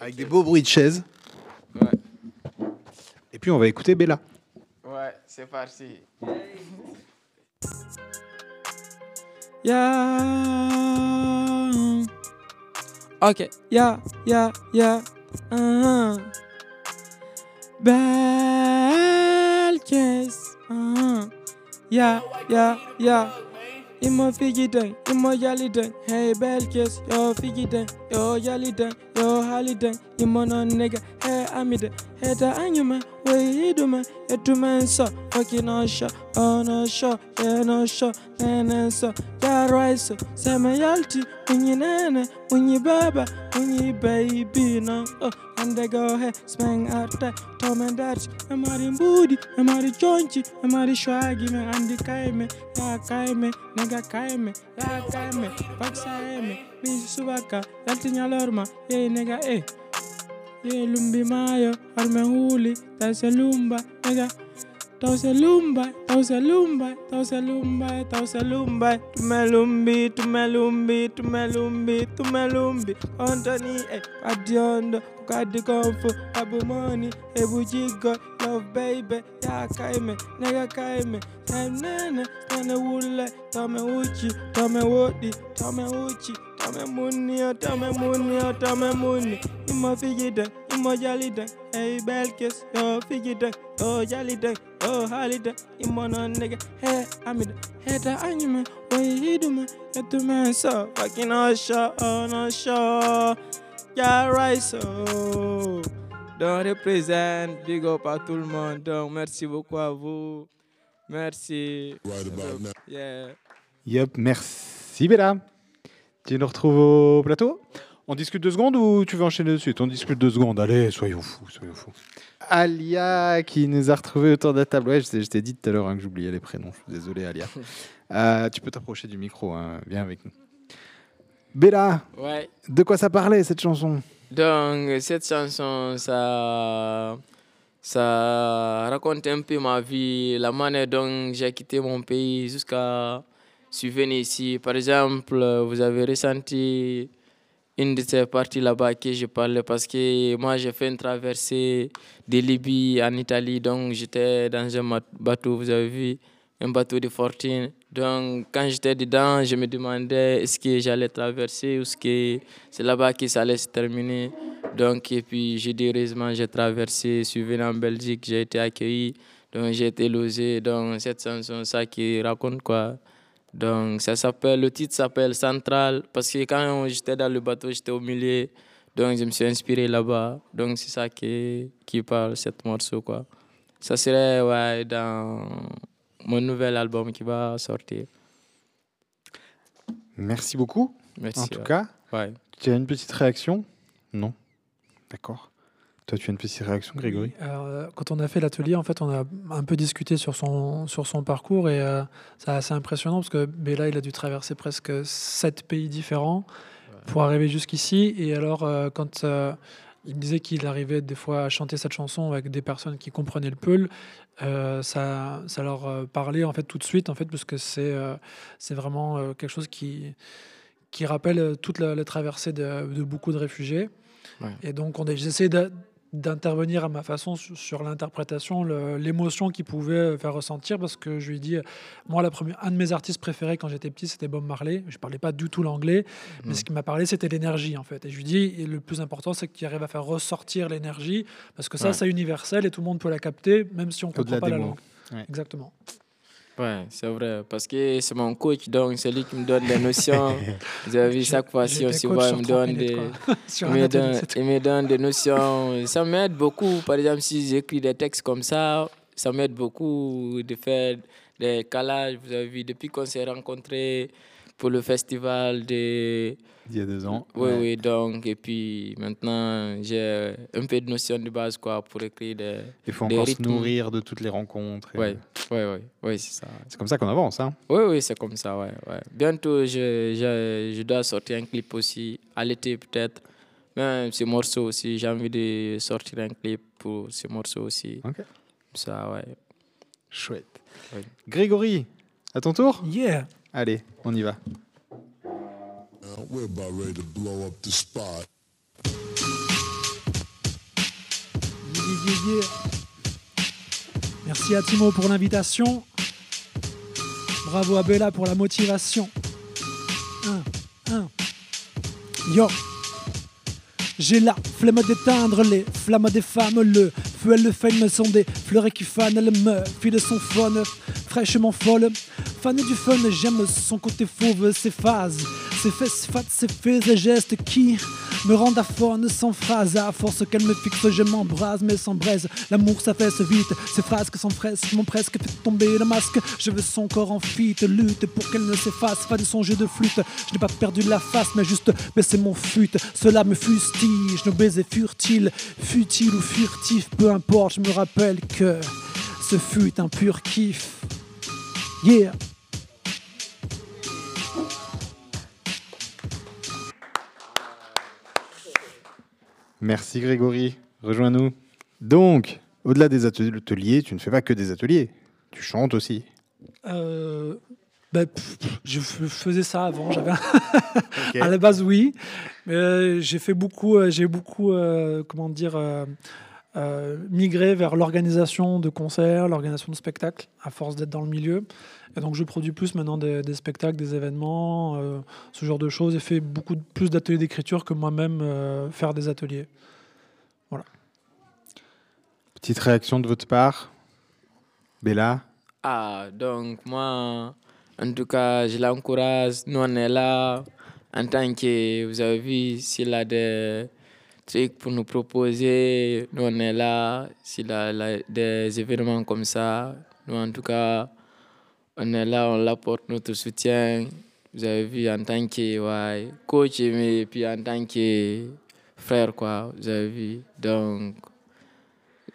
Avec des beaux bruits de chaises. Et puis on va écouter Bella. Ouais, c'est parti. Yeah. Okay. Yeah. Yeah. Yeah. Uh-huh. Belle caisse. Uh-huh. Yeah. Yeah. Yeah. Imo figi dang, imo yali dang. Hey, belle caisse. Yo figi dang, yo yali dang, yo hali dang. Imo non nigga. Hey, amide. Hey, da anyuma. Way he do man. Etu man so. Fucking no shot. Oh no shot. Yeah no shot. Nene so. Yeah right so. Sema yalti. Unyi nene. Unyi baba. Unyi baby no. Oh. and they go hey spang out that Tom and that I'm out in booty I'm out in chonchi? I'm out the shaggy me and the kaime la kaime nigga kaime la kaime paksaime Miss Subaka Latinya Lorma yeah nigga eh yeah lumbi mayo arme huli that's a lumba nigga Tausalumba, tausalumba, tausalumba, tausalumba, tumelumbi, tumelumbi, tumelumbi, tumelumbi. Antoni, eh, adiondo, kukadi komfu, abu money, ebu jigo, love baby, ya kaime, nega kaime, time nene, tone wule, tome uchi, tome wodi, tome uchi, tome muni, tome muni, tome muni, imafigida, Imo imo jalida, hey belkis, yo figida, yo jalida, yo halida, imo no nigga, hey amida, hey ta anyuma, way hiduma, yetu man? So, fucking no show, oh no show, yeah right so. Donc représente, big up à tout le monde, donc merci beaucoup à vous, merci. Yeah. Yep, merci Bella. Tu nous retrouves au plateau? On discute deux secondes ou tu veux enchaîner dessus On discute deux secondes. Allez, soyons fous, soyons fous. Alia qui nous a retrouvés autour de la table. Ouais, je t'ai- dit tout à l'heure hein, que j'oubliais les prénoms. Je suis désolé, Alia. Euh, tu peux t'approcher du micro. hein. Viens avec nous. Bella, Ouais. de quoi ça parlait cette chanson? Donc, cette chanson, ça, ça raconte un peu ma vie, la manière dont j'ai quitté mon pays jusqu'à venu ici. Par exemple, vous avez ressenti une de ces parties là-bas que je parlais parce que moi, j'ai fait une traversée de Libye en Italie. Donc, j'étais dans un bateau, vous avez vu, un bateau de fortune. Donc, quand j'étais dedans, je me demandais est-ce que j'allais traverser ou est-ce que c'est là-bas que ça allait se terminer. Donc, et puis, j'ai dit heureusement, j'ai traversé, je suis venu en Belgique, j'ai été accueilli. Donc j'ai été logé dans cette chanson, ça qui raconte quoi. Donc ça s'appelle, le titre s'appelle Central parce que quand j'étais dans le bateau, j'étais au milieu. Donc je me suis inspiré là-bas. Donc c'est ça qui, qui parle, cette morceau quoi. Ça serait ouais, dans mon nouvel album qui va sortir. Merci beaucoup. Merci, en tout ouais. cas, Ouais. tu as une petite réaction? Non. D'accord. Toi, tu as une petite réaction, Grégory Alors, euh, quand on a fait l'atelier, en fait, on a un peu discuté sur son, sur son parcours et euh, c'est assez impressionnant parce que Bella, il a dû traverser presque sept pays différents pour arriver jusqu'ici. Et alors, euh, quand euh, il me disait qu'il arrivait des fois à chanter cette chanson avec des personnes qui comprenaient le peul, ça, ça leur parlait en fait tout de suite, en fait, parce que c'est c'est vraiment quelque chose qui, qui rappelle toute la, la traversée de, de beaucoup de réfugiés. Ouais. Et donc, on a- j'essaie de- d'intervenir à ma façon sur, sur l'interprétation, l'émotion qu'il pouvait euh, faire ressentir, parce que je lui dis, moi, la première, un de mes artistes préférés quand j'étais petit, c'était Bob Marley. Je parlais pas du tout l'anglais, mais Mhm. ce qui m'a parlé, c'était l'énergie, en fait. Et je lui dis, et le plus important, c'est qu'il arrive à faire ressortir l'énergie, parce que ça, Ouais. c'est universel et tout le monde peut la capter, même si on comprend Au-delà pas la langue. Ouais. Exactement. Ouais, c'est vrai. Parce que c'est mon coach, donc c'est lui qui me donne les notions. Vous avez vu, chaque fois, si on se voit, il me 30 donne des, il me donne, il me donne des notions. Ça m'aide beaucoup. Par exemple, si j'écris des textes comme ça, ça m'aide beaucoup de faire des calages. Vous avez vu, depuis qu'on s'est rencontrés pour le festival de... Il y a deux ans. Oui, Ouais. oui, donc, et puis maintenant, j'ai un peu de notion de base, quoi, pour écrire des Il faut des encore se nourrir de toutes les rencontres. ouais, ouais, ouais, c'est ça. C'est comme ça qu'on avance. Hein. Oui, oui, c'est comme ça, ouais, ouais. Bientôt, je, je, je dois sortir un clip aussi, à l'été peut-être. Même ce morceau aussi, j'ai envie de sortir un clip pour ce morceau aussi. Ok. Ça, ouais. Chouette. Ouais. Grégory, à ton tour Yeah. Allez, on y va. We're about ready to blow up the spot. Yeah, yeah, yeah. Merci à Timo pour l'invitation. Bravo à Bella pour la motivation. Un, un. Yo. J'ai la flemme d'éteindre les flammes des femmes. Le feu et le fame sont des fleurs qui fanent. Elle me file son phone, fraîchement folle. Fan du fun, j'aime son côté fauve, ses phases, ses fesses fat, ses faits et gestes qui me rendent aphone sans phrase. À force qu'elle me fixe, je m'embrase, mais sans braise. L'amour s'affaisse vite, ses phrases que sans fresque m'ont presque fait tomber le masque. Je veux son corps en fuite, lutte pour qu'elle ne s'efface pas de son jeu de flûte. Je n'ai pas perdu la face, mais juste baissé mon fut. Cela me fustige, nos baisers furtiles, futiles ou furtifs, peu importe, je me rappelle que ce fut un pur kiff. Yeah! Merci Grégory. Rejoins-nous. Donc, au-delà des ateliers, tu ne fais pas que des ateliers. Tu chantes aussi. Euh, bah, pff, je faisais ça avant. J'avais à la base oui, mais euh, j'ai fait beaucoup. euh, j'ai beaucoup euh, comment dire euh, migré vers l'organisation de concerts, l'organisation de spectacles, à force d'être dans le milieu. Et donc je produis plus maintenant des, des spectacles, des événements, euh, ce genre de choses, et fais beaucoup de- plus d'ateliers d'écriture que moi-même euh, faire des ateliers. Voilà. Petite réaction de votre part Bella? Ah, donc moi, en tout cas, je l'encourage. Nous, on est là en tant que, vous avez vu, s'il a des trucs pour nous proposer, nous, on est là. S'il a des événements comme ça, nous, en tout cas, on est là, on l'apporte notre soutien. Vous avez vu, en tant que coach, mais puis en tant que frère, quoi, vous avez vu. Donc,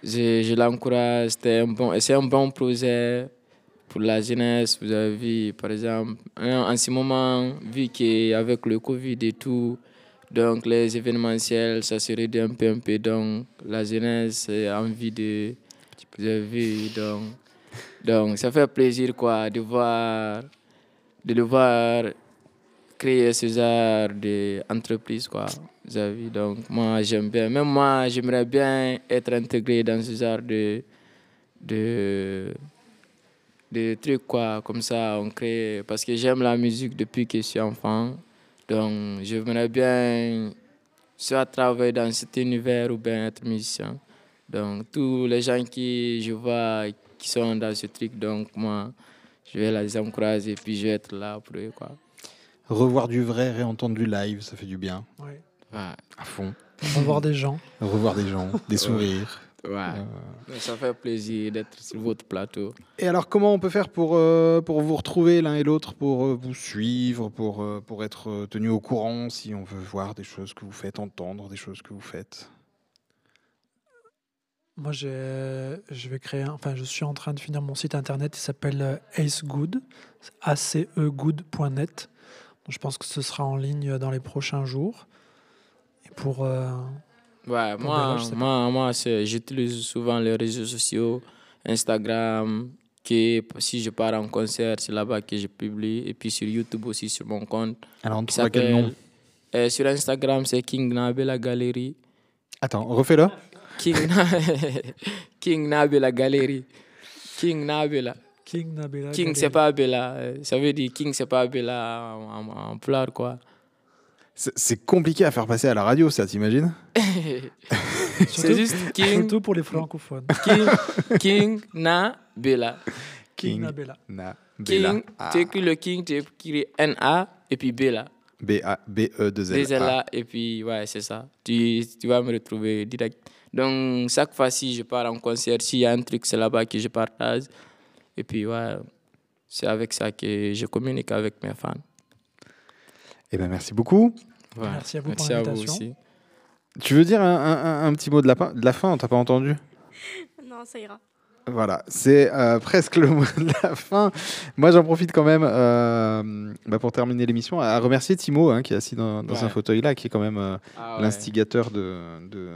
je, je l'encourage. C'était un bon, c'est un bon projet pour la jeunesse. Vous avez vu, par exemple, en ce moment, vu qu'avec le Covid et tout, donc les événementiels, ça se réduit un peu, un peu. Donc la jeunesse a envie de. Avez vu, donc, donc ça fait plaisir quoi, de voir, de le voir créer ce genre d'entreprise. Quoi. Vu, donc moi j'aime bien. Même moi, j'aimerais bien être intégré dans ce genre de. de des trucs quoi comme ça on crée parce que j'aime la musique depuis que je suis enfant donc j'aimerais bien soit travailler dans cet univers ou bien être musicien donc tous les gens qui je vois qui sont dans ce truc. Donc, moi, je vais les encourager et puis je vais être là pour eux. Quoi. Revoir du vrai, réentendre du live, ça fait du bien. Ouais. Ouais. À fond. Revoir des gens. Revoir des gens, des sourires. Ouais. Donc, Ça fait plaisir d'être sur votre plateau. Et alors, comment on peut faire pour, euh, pour vous retrouver l'un et l'autre, pour euh, vous suivre, pour, euh, pour être euh, tenu au courant si on veut voir des choses que vous faites, entendre des choses que vous faites? Moi, j'ai- je vais créer, enfin, je suis en train de finir mon site internet. Il s'appelle euh, acegood, acegood.net. Je pense que ce sera en ligne dans les prochains jours. Et pour, euh, Ouais, moi, moi, moi j'utilise souvent les réseaux sociaux, Instagram, qui, si je pars en concert, c'est là-bas que je publie. Et puis sur YouTube aussi, sur mon compte. Alors, on trouve quel nom? euh, Sur Instagram, c'est King Nabela Galerie. Attends, refais-le. King, King Nabela Galerie. King Nabela. King Nabela King, c'est pas Bella. euh, Ça veut dire King, c'est pas Bella en, en, en pleurs, quoi. C'est- compliqué à faire passer à la radio, ça, t'imagines c'est juste King. surtout pour les francophones. King, King Na Bella. King. Na Bella. King, Ah. tu écris le King, tu écris N-A et puis Bella. B-A-B-E-2-L. Des là et puis ouais, c'est ça. Tu, tu vas me retrouver direct. Donc, chaque fois, si je pars en concert, s'il y a un truc, c'est là-bas que je partage. Et puis, ouais, c'est avec ça que je communique avec mes fans. Eh ben, merci beaucoup. Ouais, Merci à vous pour merci l'invitation. aussi. Tu veux dire un, un- un petit mot de la, pa- de la fin On t'a pas entendu? Non, ça ira. Voilà, c'est euh, presque le mot de la fin. Moi, j'en profite quand même euh, bah, pour terminer l'émission à remercier Timo, hein, qui est assis dans, dans Ouais. un fauteuil là, qui est quand même euh, Ah ouais. l'instigateur de, de,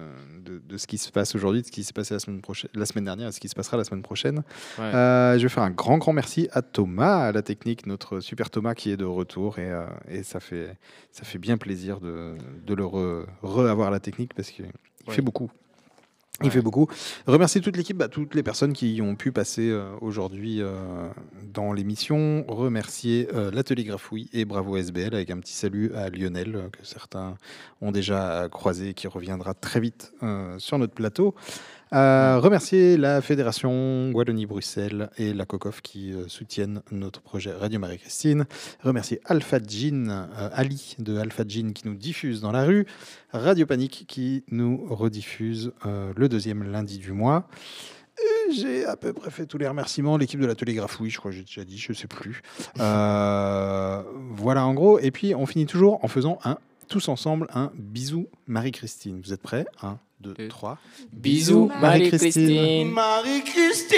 de- de ce qui se passe aujourd'hui, de ce qui s'est passé la semaine, prochaine, la semaine dernière et ce qui se passera la semaine prochaine. Ouais. Euh, je vais faire un grand, grand merci à Thomas, à la technique, notre super Thomas qui est de retour. Et, euh, et ça, fait, ça fait bien plaisir de, de le re- re-avoir la technique parce qu'il Ouais. fait beaucoup. Il fait beaucoup. Remercier toute l'équipe, bah, toutes les personnes qui ont pu passer euh, aujourd'hui euh, dans l'émission. Remercier euh, l'atelier Grafouille et Bravo SBL avec un petit salut à Lionel euh, que certains ont déjà croisé et qui reviendra très vite euh, sur notre plateau. Euh, remercier la Fédération Wallonie-Bruxelles et la COCOF qui euh, soutiennent notre projet Radio Marie-Christine. Remercier Alpha Jean, euh, Ali de Alpha Jean qui nous diffuse dans la rue. Radio Panique qui nous rediffuse le deuxième lundi du mois. J'ai à peu près fait tous les remerciements. L'équipe de l'atelier Grafouille, je crois que j'ai déjà dit, je sais plus. Voilà en gros. Et puis on finit toujours en faisant un tous ensemble un bisou Marie-Christine. Vous êtes prêts? 1, 2, 3. Bisous, Marie-Christine. Marie-Christine.